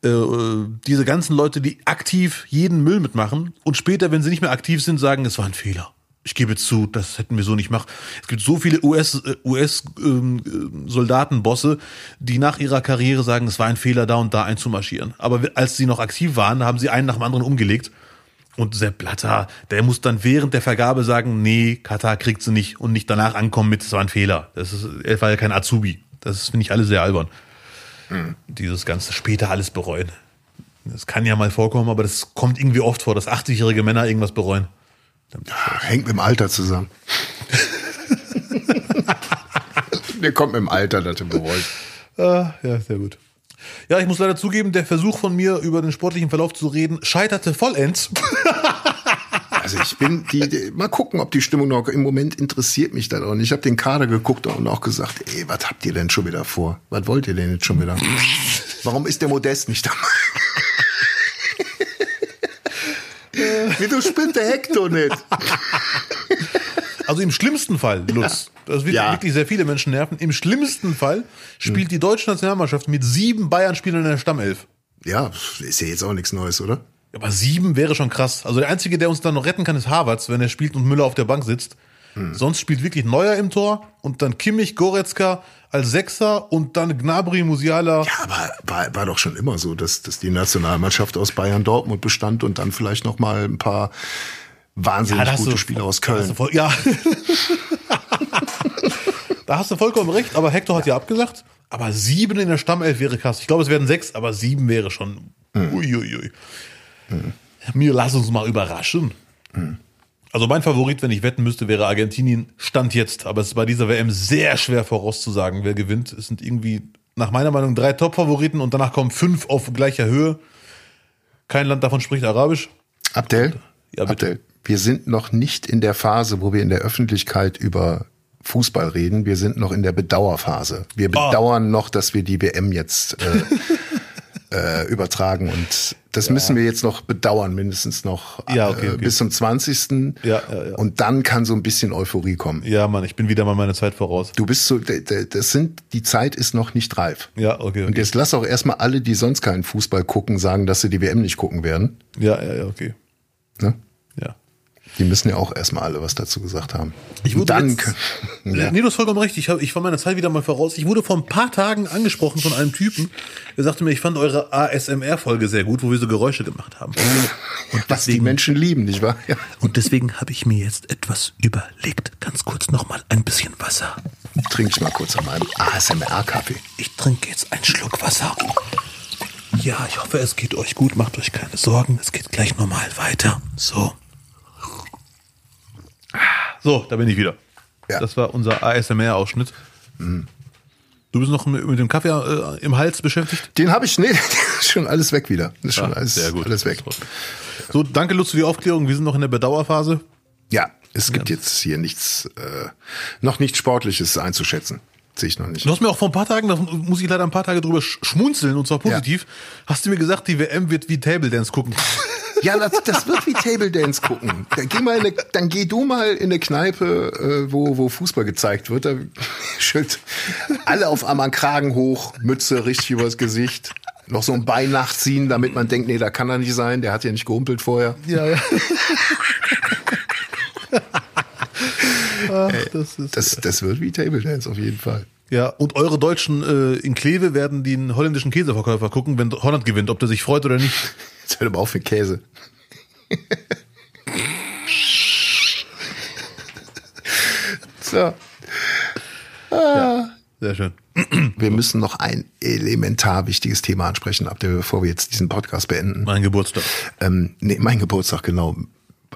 Äh, äh, diese ganzen Leute, die aktiv jeden Müll mitmachen und später, wenn sie nicht mehr aktiv sind, sagen, es war ein Fehler. Ich gebe zu, das hätten wir so nicht machen. Es gibt so viele US, äh, US ähm, äh, Soldatenbosse, die nach ihrer Karriere sagen, es war ein Fehler, da und da einzumarschieren. Aber als sie noch aktiv waren, haben sie einen nach dem anderen umgelegt. Und Sepp Blatter, der muss dann während der Vergabe sagen, nee, Katar kriegt sie nicht und nicht danach ankommen mit, es war ein Fehler. Das ist, er war ja kein Azubi. Das finde ich alle sehr albern. Dieses ganze später alles bereuen. Das kann ja mal vorkommen, aber das kommt irgendwie oft vor, dass 80-jährige Männer irgendwas bereuen. Hängt mit dem Alter zusammen. Der kommt mit dem Alter, dass du bereust. Ah, ja, sehr gut. Ja, ich muss leider zugeben, der Versuch von mir, über den sportlichen Verlauf zu reden, scheiterte vollends. Also ich bin die, die mal gucken, ob die Stimmung noch im Moment interessiert mich das auch nicht. Ich habe den Kader geguckt und auch gesagt, ey, was habt ihr denn schon wieder vor? Was wollt ihr denn jetzt schon wieder? Warum ist der Modest nicht dabei? Wieso spielt der Hector nicht? Also im schlimmsten Fall, Lutz, das wird Ja. wirklich sehr viele Menschen nerven, im schlimmsten Fall spielt die deutsche Nationalmannschaft mit sieben Bayern-Spielern in der Stammelf. Ja, ist ja jetzt auch nichts Neues, oder? Aber sieben wäre schon krass. Also der Einzige, der uns dann noch retten kann, ist Havertz, wenn er spielt und Müller auf der Bank sitzt. Sonst spielt wirklich Neuer im Tor und dann Kimmich, Goretzka als Sechser und dann Gnabry, Musiala. Ja, aber war, war doch schon immer so, dass, dass die Nationalmannschaft aus Bayern Dortmund bestand und dann vielleicht noch mal ein paar wahnsinnig hast gute du- Spieler aus Köln. voll, ja. da hast du vollkommen recht, aber Hector hat ja abgesagt. Aber sieben in der Stammelf wäre krass. Ich glaube, es werden sechs, aber sieben wäre schon. Uiuiui. Mir lass uns mal überraschen. Also mein Favorit, wenn ich wetten müsste, wäre Argentinien. Stand jetzt, aber es ist bei dieser WM sehr schwer vorauszusagen, wer gewinnt. Es sind irgendwie nach meiner Meinung drei Top-Favoriten und danach kommen fünf auf gleicher Höhe. Kein Land davon spricht Arabisch. Abdel? Ja, bitte. Abdel, wir sind noch nicht in der Phase, wo wir in der Öffentlichkeit über Fußball reden. Wir sind noch in der Bedauerphase. Wir Ah. bedauern noch, dass wir die WM jetzt äh, äh, übertragen. Und das müssen wir jetzt noch bedauern, mindestens noch Ja, okay, äh, okay. bis zum 20. Ja, ja, ja. Und dann kann so ein bisschen Euphorie kommen. Ja, Mann, ich bin wieder mal meine Zeit voraus. Du bist so, das sind, die Zeit ist noch nicht reif. Ja, okay, Und okay. jetzt lass auch erstmal alle, die sonst keinen Fußball gucken, sagen, dass sie die WM nicht gucken werden. Ja, ja, ja, okay. Ne? Die müssen ja auch erstmal alle was dazu gesagt haben. Ich wurde dann jetzt, ja. Nee, du hast vollkommen recht. Ich, hab, ich war meiner Zeit wieder mal voraus. Ich wurde vor ein paar Tagen angesprochen von einem Typen. Der sagte mir, ich fand eure ASMR-Folge sehr gut, wo wir so Geräusche gemacht haben. Und was die Menschen lieben, nicht wahr? Ja. und deswegen habe ich mir jetzt etwas überlegt. Ganz kurz nochmal ein bisschen Wasser. Trink ich mal kurz an meinem ASMR-Kaffee. Ich trinke jetzt einen Schluck Wasser. Ja, ich hoffe, es geht euch gut. Macht euch keine Sorgen. Es geht gleich normal weiter. So. So, da bin ich wieder. Ja. Das war unser ASMR-Ausschnitt. Du bist noch mit dem Kaffee äh, im Hals beschäftigt? Den habe ich, nee, ist schon alles weg wieder. Ist schon Ah, alles, sehr gut. alles weg. So, danke Lutz für die Aufklärung. Wir sind noch in der Bedauerphase. Ja, es gibt jetzt hier nichts, äh, noch nichts Sportliches einzuschätzen. Sehe ich noch nicht. Du hast mir auch vor ein paar Tagen, da muss ich leider ein paar Tage drüber sch- schmunzeln und zwar positiv, hast du mir gesagt, die WM wird wie Table Dance gucken. Ja, das, das wird wie Table Dance gucken. Dann geh, mal in eine, dann geh du mal in eine Kneipe, äh, wo, wo Fußball gezeigt wird. Da schützt alle auf einmal einen Kragen hoch, Mütze richtig übers Gesicht. Noch so ein Bein nachziehen, damit man denkt, nee, da kann er nicht sein, der hat ja nicht gehumpelt vorher. Ja, ja. Ach, das ist, Das, das wird wie Table Dance auf jeden Fall. Ja, und eure Deutschen äh, in Kleve werden den holländischen Käseverkäufer gucken, wenn Holland gewinnt, ob der sich freut oder nicht. Jetzt hört aber auf mit Käse. so. Sehr schön. Wir müssen noch ein elementar wichtiges Thema ansprechen, ab der, bevor wir jetzt diesen Podcast beenden. Mein Geburtstag. Ähm, nee, mein Geburtstag, genau.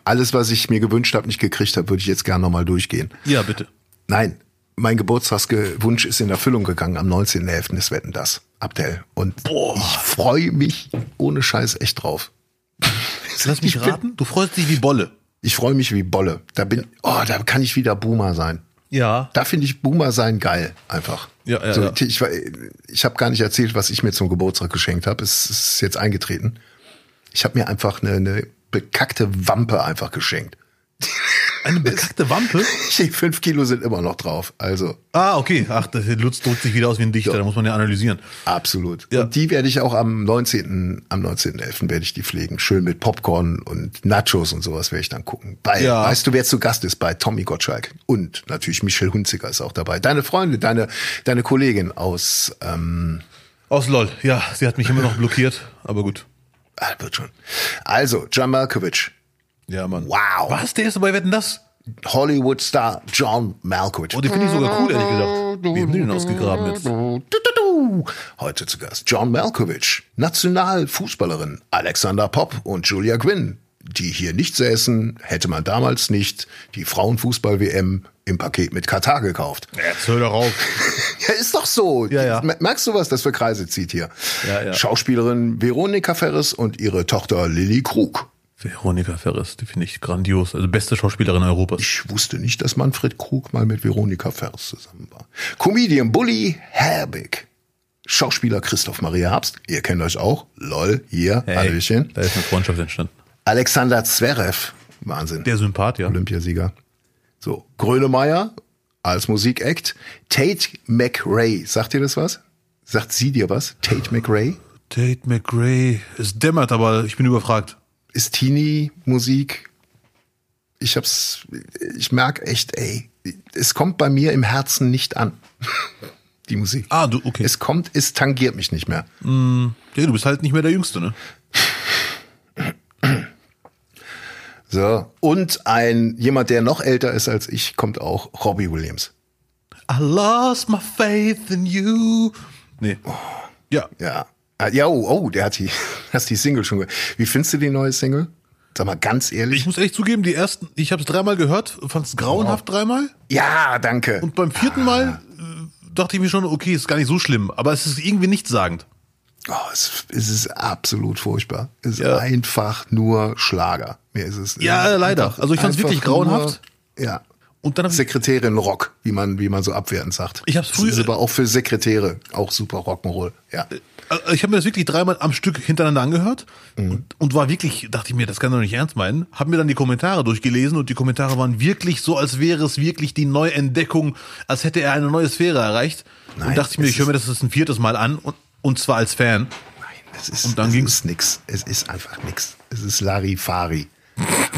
Alles, was ich mir gewünscht habe, nicht gekriegt habe, würde ich jetzt gerne nochmal durchgehen. Ja, bitte. Nein, mein Geburtstagswunsch ist in Erfüllung gegangen am 19.11. des Wetten das, Abdel. Und Boah. ich freue mich ohne Scheiß echt drauf. Lass mich raten, du freust dich wie Bolle. Ich freue mich wie Bolle. Da bin, oh, da kann ich wieder Boomer sein. Ja. Da finde ich Boomer sein geil, einfach. Ja, ja, so, ja. Ich, ich habe gar nicht erzählt, was ich mir zum Geburtstag geschenkt habe. Es ist jetzt eingetreten. Ich habe mir einfach eine, eine bekackte Wampe einfach geschenkt. Eine bekackte Wampe? Die fünf Kilo sind immer noch drauf. Also Ah, okay. Ach, der Lutz drückt sich wieder aus wie ein Dichter, da muss man ja analysieren. absolut. Ja. Und die werde ich auch am 19. am 19.11. werde ich die pflegen. Schön mit Popcorn und Nachos und sowas werde ich dann gucken. Bei, Ja. weißt du, wer zu Gast ist? Bei Tommy Gottschalk. Und natürlich Michelle Hunziker ist auch dabei. Deine Freundin, deine, deine Kollegin aus, ähm, Aus LOL. Ja, sie hat mich immer noch blockiert, aber gut. ah, wird schon. Also, John Malkovich. Ja, Mann. Wow. Was? Der ist dabei, wetten das? Hollywood-Star John Malkovich. Oh, den finde ich sogar cool, ehrlich gesagt. Wie haben die den ausgegraben jetzt? Heute zu Gast John Malkovich, Nationalfußballerin Alexander Popp und Julia Gwynn. Die hier nicht säßen, hätte man damals nicht die Frauenfußball-WM im Paket mit Katar gekauft. Jetzt hör doch auf. Ja, ist doch so. Ja, ja. Mer- Merkst du, was das für Kreise zieht hier? Ja, ja. Schauspielerin Veronika Ferres und ihre Tochter Lilly Krug. Veronika Ferris, die finde ich grandios. Also beste Schauspielerin Europas. Ich wusste nicht, dass Manfred Krug mal mit Veronika Ferres zusammen war. Comedian Bully Herbig. Schauspieler Christoph Maria Herbst. Ihr kennt euch auch. Lol, hier, Hallöchen. Da ist eine Freundschaft entstanden. Alexander Zverev. Wahnsinn. Der Sympath, ja. Olympiasieger. So, Grönemeyer als Musikact. Tate McRae. Sagt ihr das was? Sagt sie dir was? Tate McRae? Tate McRae. Es dämmert, aber ich bin überfragt. Ist Teenie Musik? Ich hab's, ich merk echt, ey, es kommt bei mir im Herzen nicht an. Die Musik. Ah, du, okay. Es kommt, es tangiert mich nicht mehr. ja, du bist halt nicht mehr der Jüngste, ne? So. Und ein, jemand, der noch älter ist als ich, kommt auch, Robbie Williams. I lost my faith in you. Nee. Ja. Ja. Ah, Ja, oh, oh, der hat die, hast die Single schon gehört. Wie findest du die neue Single? Sag mal ganz ehrlich. Ich muss ehrlich zugeben, die ersten, ich habe es dreimal gehört, fand es grauenhaft dreimal. ja, danke. Und beim vierten Mal äh, dachte ich mir schon, okay, ist gar nicht so schlimm, aber es ist irgendwie nichtssagend. Oh, es, es ist absolut furchtbar. Es ist Ja. einfach nur Schlager. Mehr ist es. Ja, es ist leider. einfach- Also ich fand's einfach wirklich grauenhaft. Nur, ja. Und dann Sekretärin Rock, wie man, wie man so abwertend sagt. Ich hab's Das früher- ist aber auch für Sekretäre auch super Rock'n'Roll. Ja. Äh, ich habe mir das wirklich dreimal am Stück hintereinander angehört und, und war wirklich, dachte ich mir, das kann doch nicht ernst meinen. Hab mir dann die Kommentare durchgelesen und die Kommentare waren wirklich so, als wäre es wirklich die Neuentdeckung, als hätte er eine neue Sphäre erreicht. Nein, und dachte ich mir, ich höre mir das jetzt ein viertes Mal an und, und zwar als Fan. Nein, es ist, Und dann es ging's- ist nix. Es ist einfach nix. Es ist Larifari.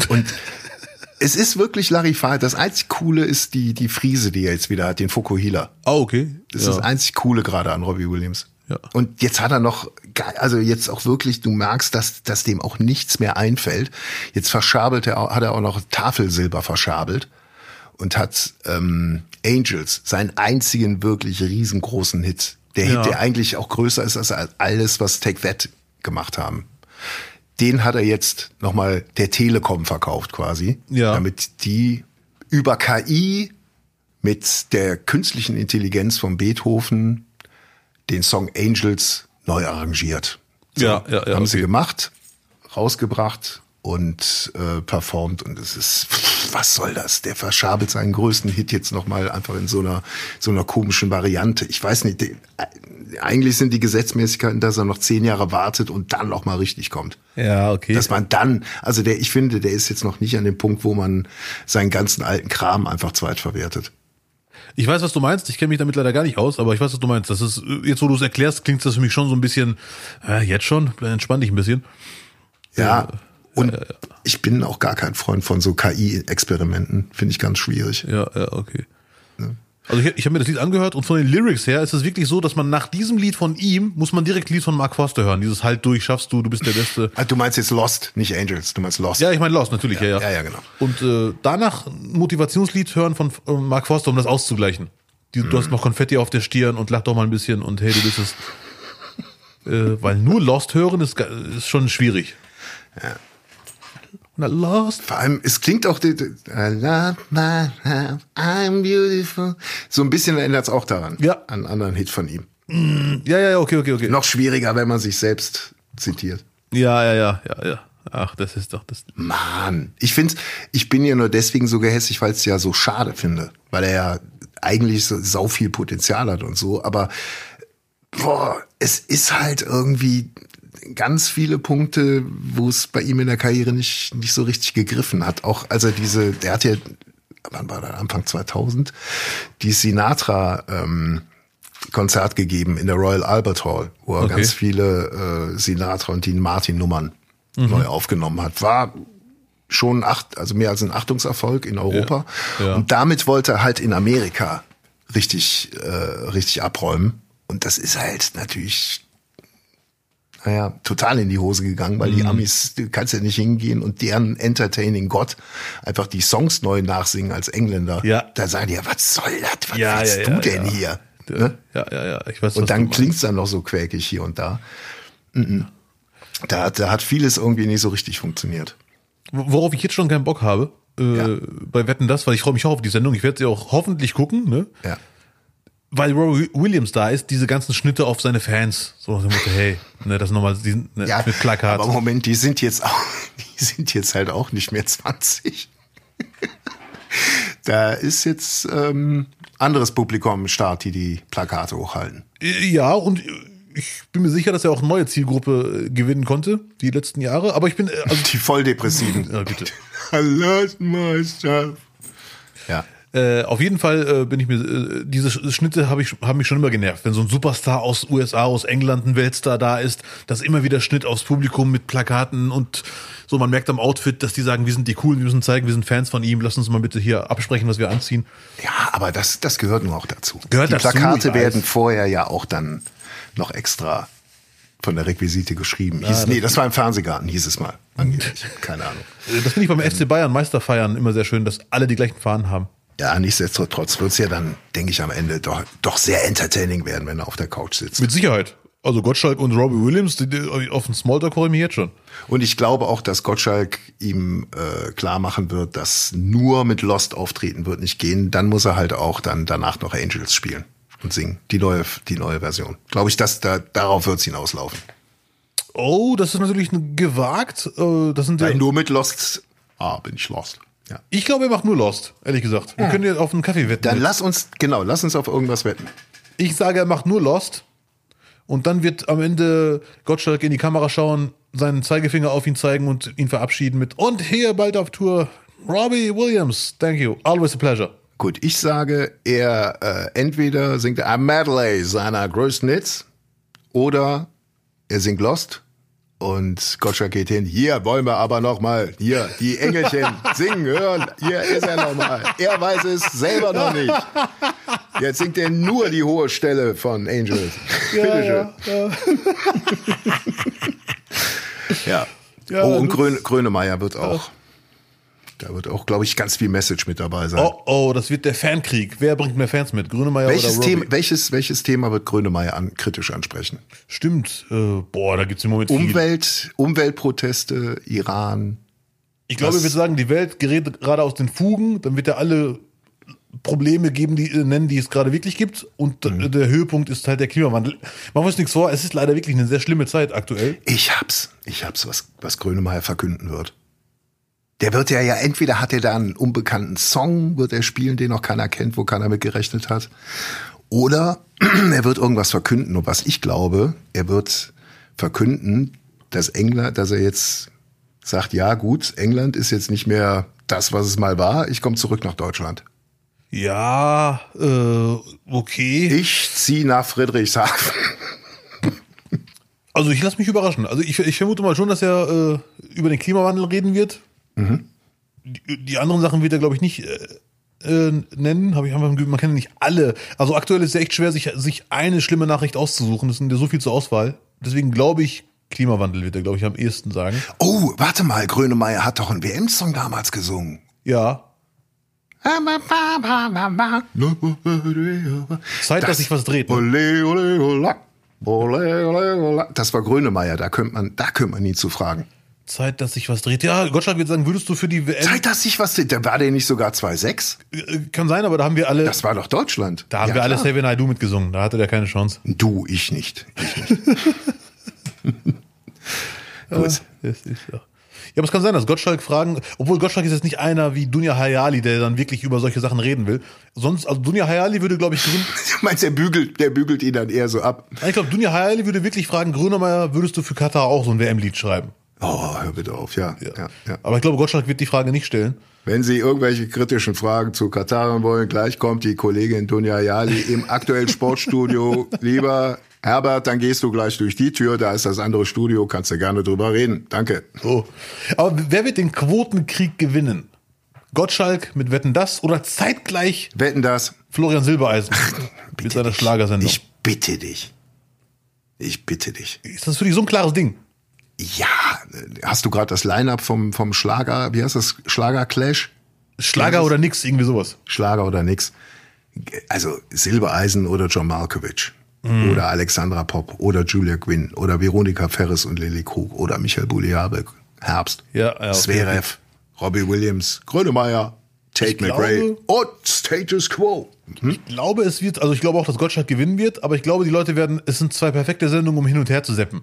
Und es ist wirklich Larifari. Das einzig Coole ist die, die Friese, die er jetzt wieder hat, den Fukuhila. Ah, okay. Das ja. ist das einzig Coole gerade an Robbie Williams. Ja. Und jetzt hat er noch, also jetzt auch wirklich, du merkst, dass, dass dem auch nichts mehr einfällt. Jetzt verschabelt er, auch- hat er auch noch Tafelsilber verschabelt und hat ähm, Angels, seinen einzigen wirklich riesengroßen Hit. Der Ja. Hit, der eigentlich auch größer ist als alles, was Take That gemacht haben. Den hat er jetzt nochmal der Telekom verkauft quasi, Ja. damit die über KI mit der künstlichen Intelligenz von Beethoven den Song Angels neu arrangiert. So, Ja, ja, ja, Haben sie okay. gemacht, rausgebracht und äh, performt und es ist, was soll das? Der verschabelt seinen größten Hit jetzt nochmal einfach in so einer, so einer komischen Variante. Ich weiß nicht, die, äh, eigentlich sind die Gesetzmäßigkeiten, dass er noch zehn Jahre wartet und dann nochmal richtig kommt. Ja, okay. Dass man dann, also der, ich finde, der ist jetzt noch nicht an dem Punkt, wo man seinen ganzen alten Kram einfach zweitverwertet. Ich weiß, was du meinst. Ich kenne mich damit leider gar nicht aus, aber ich weiß, was du meinst. Das ist, äh, jetzt wo du es erklärst, klingt das für mich schon so ein bisschen, äh, jetzt schon, entspann dich ein bisschen. Ja. Und ich bin auch gar kein Freund von so KI-Experimenten. Finde ich ganz schwierig. Ja, ja, okay. Also ich, ich habe mir das Lied angehört und von den Lyrics her ist es wirklich so, dass man nach diesem Lied von ihm muss man direkt Lied von Mark Forster hören. Dieses Halt durch, schaffst du, du bist der Beste. Ah, Du meinst jetzt Lost, nicht Angels. Du meinst Lost. Ja, ich meine Lost, natürlich, ja, ja. ja, ja, genau. Und äh, danach Motivationslied hören von äh, Mark Forster, um das auszugleichen. Die, Du hast noch Konfetti auf der Stirn und lach doch mal ein bisschen und hey, du bist es. äh, weil nur Lost hören ist, ist schon schwierig. Ja. Na, Lost. Vor allem, es klingt auch, I love my life, I'm beautiful. So ein bisschen erinnert es auch daran. Ja. An einen anderen Hit von ihm. Ja, ja, ja, okay, okay, okay. Noch schwieriger, wenn man sich selbst zitiert. Ja, ja, ja, ja, ja. Ach, das ist doch das. Mann, ich finde, ich bin ja nur deswegen so gehässig, weil ich es ja so schade finde, weil er ja eigentlich so sau viel Potenzial hat und so, aber boah, es ist halt irgendwie ganz viele Punkte, wo es bei ihm in der Karriere nicht nicht so richtig gegriffen hat. Auch als er diese, der hat ja, wann war das, Anfang 2000, die Sinatra ähm, Konzert gegeben in der Royal Albert Hall, wo er Okay. ganz viele äh, Sinatra und Dean Martin Nummern neu aufgenommen hat. War schon acht, also mehr als ein Achtungserfolg in Europa. Ja. Ja. Und damit wollte er halt in Amerika richtig, äh, richtig abräumen. Und das ist halt natürlich, naja, total in die Hose gegangen, weil Mhm. die Amis, du kannst ja nicht hingehen und deren Entertaining Gott einfach die Songs neu nachsingen als Engländer. Ja. Da sagen die ja, was soll das? Was Ja, willst ja, du ja, denn hier? Ne? Ja, ja, ja. Ich weiß, Und dann meinst. klingt's dann noch so quäkig hier und da. Mhm. Da, da hat vieles irgendwie nicht so richtig funktioniert. Worauf ich jetzt schon keinen Bock habe, äh, bei Wetten das, weil ich freue mich auch auf die Sendung. Ich werde sie auch hoffentlich gucken, ne? Ja. Weil Roy Williams da ist, diese ganzen Schnitte auf seine Fans. So nach dem Motto, hey, ne, das ist nochmal ne, Ja, mit Plakat. aber Moment, die sind jetzt auch, die sind jetzt halt auch nicht mehr 20. da ist jetzt ähm, anderes Publikum im Start, die die Plakate hochhalten. Ja, und ich bin mir sicher, dass er auch eine neue Zielgruppe äh, gewinnen konnte, die letzten Jahre. Aber ich bin, äh, also, Die Volldepressiven. ja, bitte. I lost myself. Ja. Äh, auf jeden Fall äh, bin ich mir, äh, diese Sch- Schnitte habe ich, haben mich schon immer genervt. Wenn so ein Superstar aus USA, aus England, ein Weltstar da ist, dass immer wieder Schnitt aufs Publikum mit Plakaten und so, man merkt am Outfit, dass die sagen, wir sind die Coolen, wir müssen zeigen, wir sind Fans von ihm, lass uns mal bitte hier absprechen, was wir anziehen. Ja, aber das, das gehört nur auch dazu. Gehört die dazu, Plakate werden vorher ja auch dann noch extra von der Requisite geschrieben. Hieß, nee, das war im Fernsehgarten, hieß es mal. Angeblich. Keine Ahnung. Das finde ich beim FC Bayern Meisterfeiern immer sehr schön, dass alle die gleichen Fahnen haben. Ja, nichtsdestotrotz wird's ja dann, denke ich, am Ende doch, doch sehr entertaining werden, wenn er auf der Couch sitzt. Mit Sicherheit. Also Gottschalk und Robbie Williams, die, die, auf den Smalltalk freue ich jetzt schon. Und ich glaube auch, dass Gottschalk ihm äh, klar machen wird, dass nur mit Lost auftreten wird nicht gehen. Dann muss er halt auch dann danach noch Angels spielen und singen. Die neue, die neue Version. Glaube ich, dass da, darauf wird's hinauslaufen. Oh, das ist natürlich gewagt. Äh, Das sind ja, nur mit Lost, ah, bin ich Lost. Ja. ich glaube, er macht nur Lost, ehrlich gesagt. Wir können ja auf einen Kaffee wetten. Dann lass uns, genau, lass uns auf irgendwas wetten. Ich sage, er macht nur Lost. Und dann wird am Ende Gottschalk in die Kamera schauen, seinen Zeigefinger auf ihn zeigen und ihn verabschieden mit Und hier bald auf Tour Robbie Williams. Thank you. Always a pleasure. Gut, ich sage, er äh, entweder singt er ein Medley seiner größten Hits oder er singt Lost und Gottschalk geht hin. Hier wollen wir aber noch mal hier die Engelchen singen hören. Hier ist er noch mal. Er weiß es selber noch nicht. Jetzt singt er nur die hohe Stelle von Angels. Bitteschön. Ja. Ja, oh, und Gröne, Grönemeyer wird auch. Da wird auch, glaube ich, ganz viel Message mit dabei sein. Oh, oh, das wird der Fankrieg. Wer bringt mehr Fans mit? Grünemeyer Welches oder? Thema, welches, welches Thema wird Grönemeyer an, kritisch ansprechen? Stimmt. Äh, boah, da gibt's im Moment viel. Umwelt, Umweltproteste, Iran. Ich glaube, er wird sagen, die Welt gerät gerade aus den Fugen. Dann wird er alle Probleme geben, die äh, nennen, die es gerade wirklich gibt. Und Mhm. der Höhepunkt ist halt der Klimawandel. Machen wir uns nichts vor, es ist leider wirklich eine sehr schlimme Zeit aktuell. Ich hab's. Ich hab's, was, was Grönemeyer verkünden wird. Der wird ja ja, entweder hat er da einen unbekannten Song, wird er spielen, den noch keiner kennt, wo keiner mit gerechnet hat. Oder er wird irgendwas verkünden. Und was ich glaube, er wird verkünden, dass England, dass er jetzt sagt, ja gut, England ist jetzt nicht mehr das, was es mal war. Ich komme zurück nach Deutschland. Ja, äh, okay. Ich ziehe nach Friedrichshafen. Also ich lasse mich überraschen. Also ich, ich vermute mal schon, dass er äh, über den Klimawandel reden wird. Die, die anderen Sachen wird er, glaube ich, nicht äh, äh, nennen. Hab ich einfach, man kann ja nicht alle. Also aktuell ist es echt schwer, sich, sich eine schlimme Nachricht auszusuchen. Es sind ja so viel zur Auswahl. Deswegen glaube ich, Klimawandel wird er, glaube ich, am ehesten sagen. Oh, warte mal, Grönemeyer hat doch einen WM-Song damals gesungen. Ja. Zeit, dass sich was dreht. Ne? Ole, ole, ola. Ole, ole, ola. Das war Grönemeyer, da könnte man, da könnte man nie zu fragen. Zeit, dass sich was dreht. Ja, Gottschalk wird sagen, würdest du für die WM. Zeit, dass sich was, da war der nicht sogar 2,6? Äh, Kann sein, aber da haben wir alle. Das war doch Deutschland. da haben Ja, wir alle. Seven I Do mitgesungen. Da hatte der keine Chance. Du, ich nicht. Ich nicht. Gut. Das ist ja. Ja, aber es kann sein, dass Gottschalk fragen, obwohl Gottschalk ist jetzt nicht einer wie Dunja Hayali, der dann wirklich über solche Sachen reden will. Sonst, also Dunja Hayali würde, glaube ich, Grün, Du meinst, der bügelt, der bügelt ihn dann eher so ab. ich glaube, Dunja Hayali würde wirklich fragen, Grönemeyer, würdest du für Katar auch so ein WM-Lied schreiben? Oh, hör bitte auf, ja. ja. ja, Aber ich glaube, Gottschalk wird die Frage nicht stellen. Wenn Sie irgendwelche kritischen Fragen zu Katar haben wollen, gleich kommt die Kollegin Dunja Jali im aktuellen Sportstudio. Lieber Herbert, dann gehst du gleich durch die Tür, da ist das andere Studio, kannst du gerne drüber reden. Danke. So. Aber wer wird den Quotenkrieg gewinnen? Gottschalk mit Wetten das oder zeitgleich Wetten das? Florian Silbereisen mit seiner Schlagersendung? Ich bitte dich. Ich bitte dich. ist das für dich so ein klares Ding? Ja, hast du gerade das Line-Up vom, vom Schlager, wie heißt das? Schlager Clash? Schlager oder nix, irgendwie sowas. Schlager oder nix. Also Silbereisen oder John Malkovich. Mhm. Oder Alexandra Popp oder Julia Quinn oder Veronika Ferris und Lily Krug oder Michael Buliabek. Herbst. Ja, ja, okay. Zverev, Robbie Williams, Grönemeyer, Tate Ich McRae glaube- und Status Quo. Ich glaube, es wird, also ich glaube auch, dass Gottschalk gewinnen wird, aber ich glaube, die Leute werden, es sind zwei perfekte Sendungen, um hin und her zu seppen.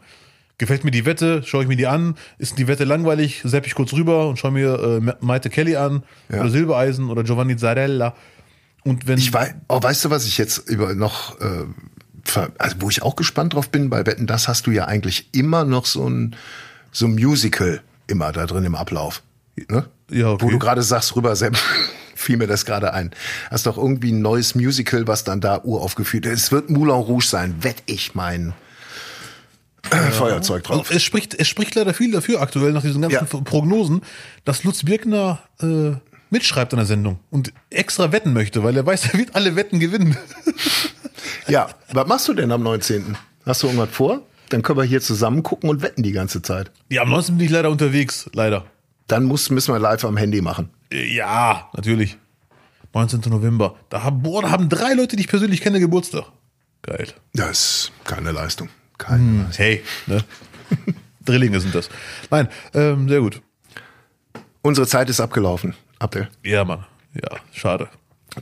Gefällt mir die Wette, schaue ich mir die an. Ist die Wette langweilig, sepp ich kurz rüber und schaue mir äh, Ma- Maite Kelly an Ja. oder Silbereisen oder Giovanni Zarella. Und wenn Ich weiß, oh, weißt du, was ich jetzt über noch, äh, also wo ich auch gespannt drauf bin, bei Wetten, das hast du ja eigentlich immer noch so ein, so ein Musical immer da drin im Ablauf. Ne? Ja, okay. Wo du gerade sagst, rüber, Sepp, fiel mir das gerade ein. Hast doch irgendwie ein neues Musical, was dann da uraufgeführt ist. Es wird Moulin Rouge sein, wett ich mein äh, Feuerzeug drauf. Es spricht, es spricht leider viel dafür aktuell nach diesen ganzen Ja. Prognosen, dass Lutz Birkner äh, mitschreibt an der Sendung und extra wetten möchte, weil er weiß, er wird alle Wetten gewinnen. Ja, was machst du denn am 19.? Hast du irgendwas vor? Dann können wir hier zusammen gucken und wetten die ganze Zeit. Ja, am 19. bin ich leider unterwegs, leider. Dann muss, müssen wir live am Handy machen. Äh, Ja, natürlich. 19. November. Da haben, boah, da haben drei Leute, die ich persönlich kenne, Geburtstag. Geil. Das ist keine Leistung. Keine Hm. Hey, ne? Drillinge sind das. Nein, ähm, sehr gut. Unsere Zeit ist abgelaufen. Abdel. Ja, Mann. Ja, schade.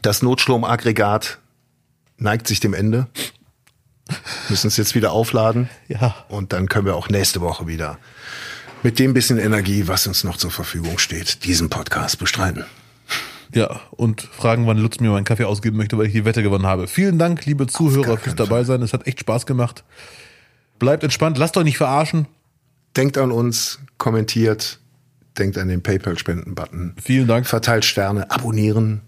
Das Notstromaggregat neigt sich dem Ende. Müssen es jetzt wieder aufladen. Ja. Und dann können wir auch nächste Woche wieder mit dem bisschen Energie, was uns noch zur Verfügung steht, diesen Podcast bestreiten. Ja, und fragen, wann Lutz mir meinen Kaffee ausgeben möchte, weil ich die Wette gewonnen habe. Vielen Dank, liebe Zuhörer, fürs dabei sein. Es hat echt Spaß gemacht. Bleibt entspannt, lasst euch nicht verarschen. Denkt an uns, kommentiert, denkt an den PayPal-Spenden-Button. Vielen Dank. Verteilt Sterne, abonnieren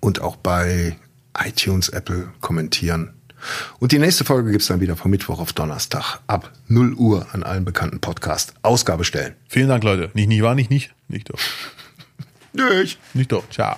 und auch bei iTunes, Apple kommentieren. Und die nächste Folge gibt's dann wieder vom Mittwoch auf Donnerstag ab 0 Uhr an allen bekannten Podcast. Ausgabe stellen. Vielen Dank, Leute. Nicht, nicht wahr, nicht, nicht. Nicht doch. Nicht. Nicht doch. Ciao.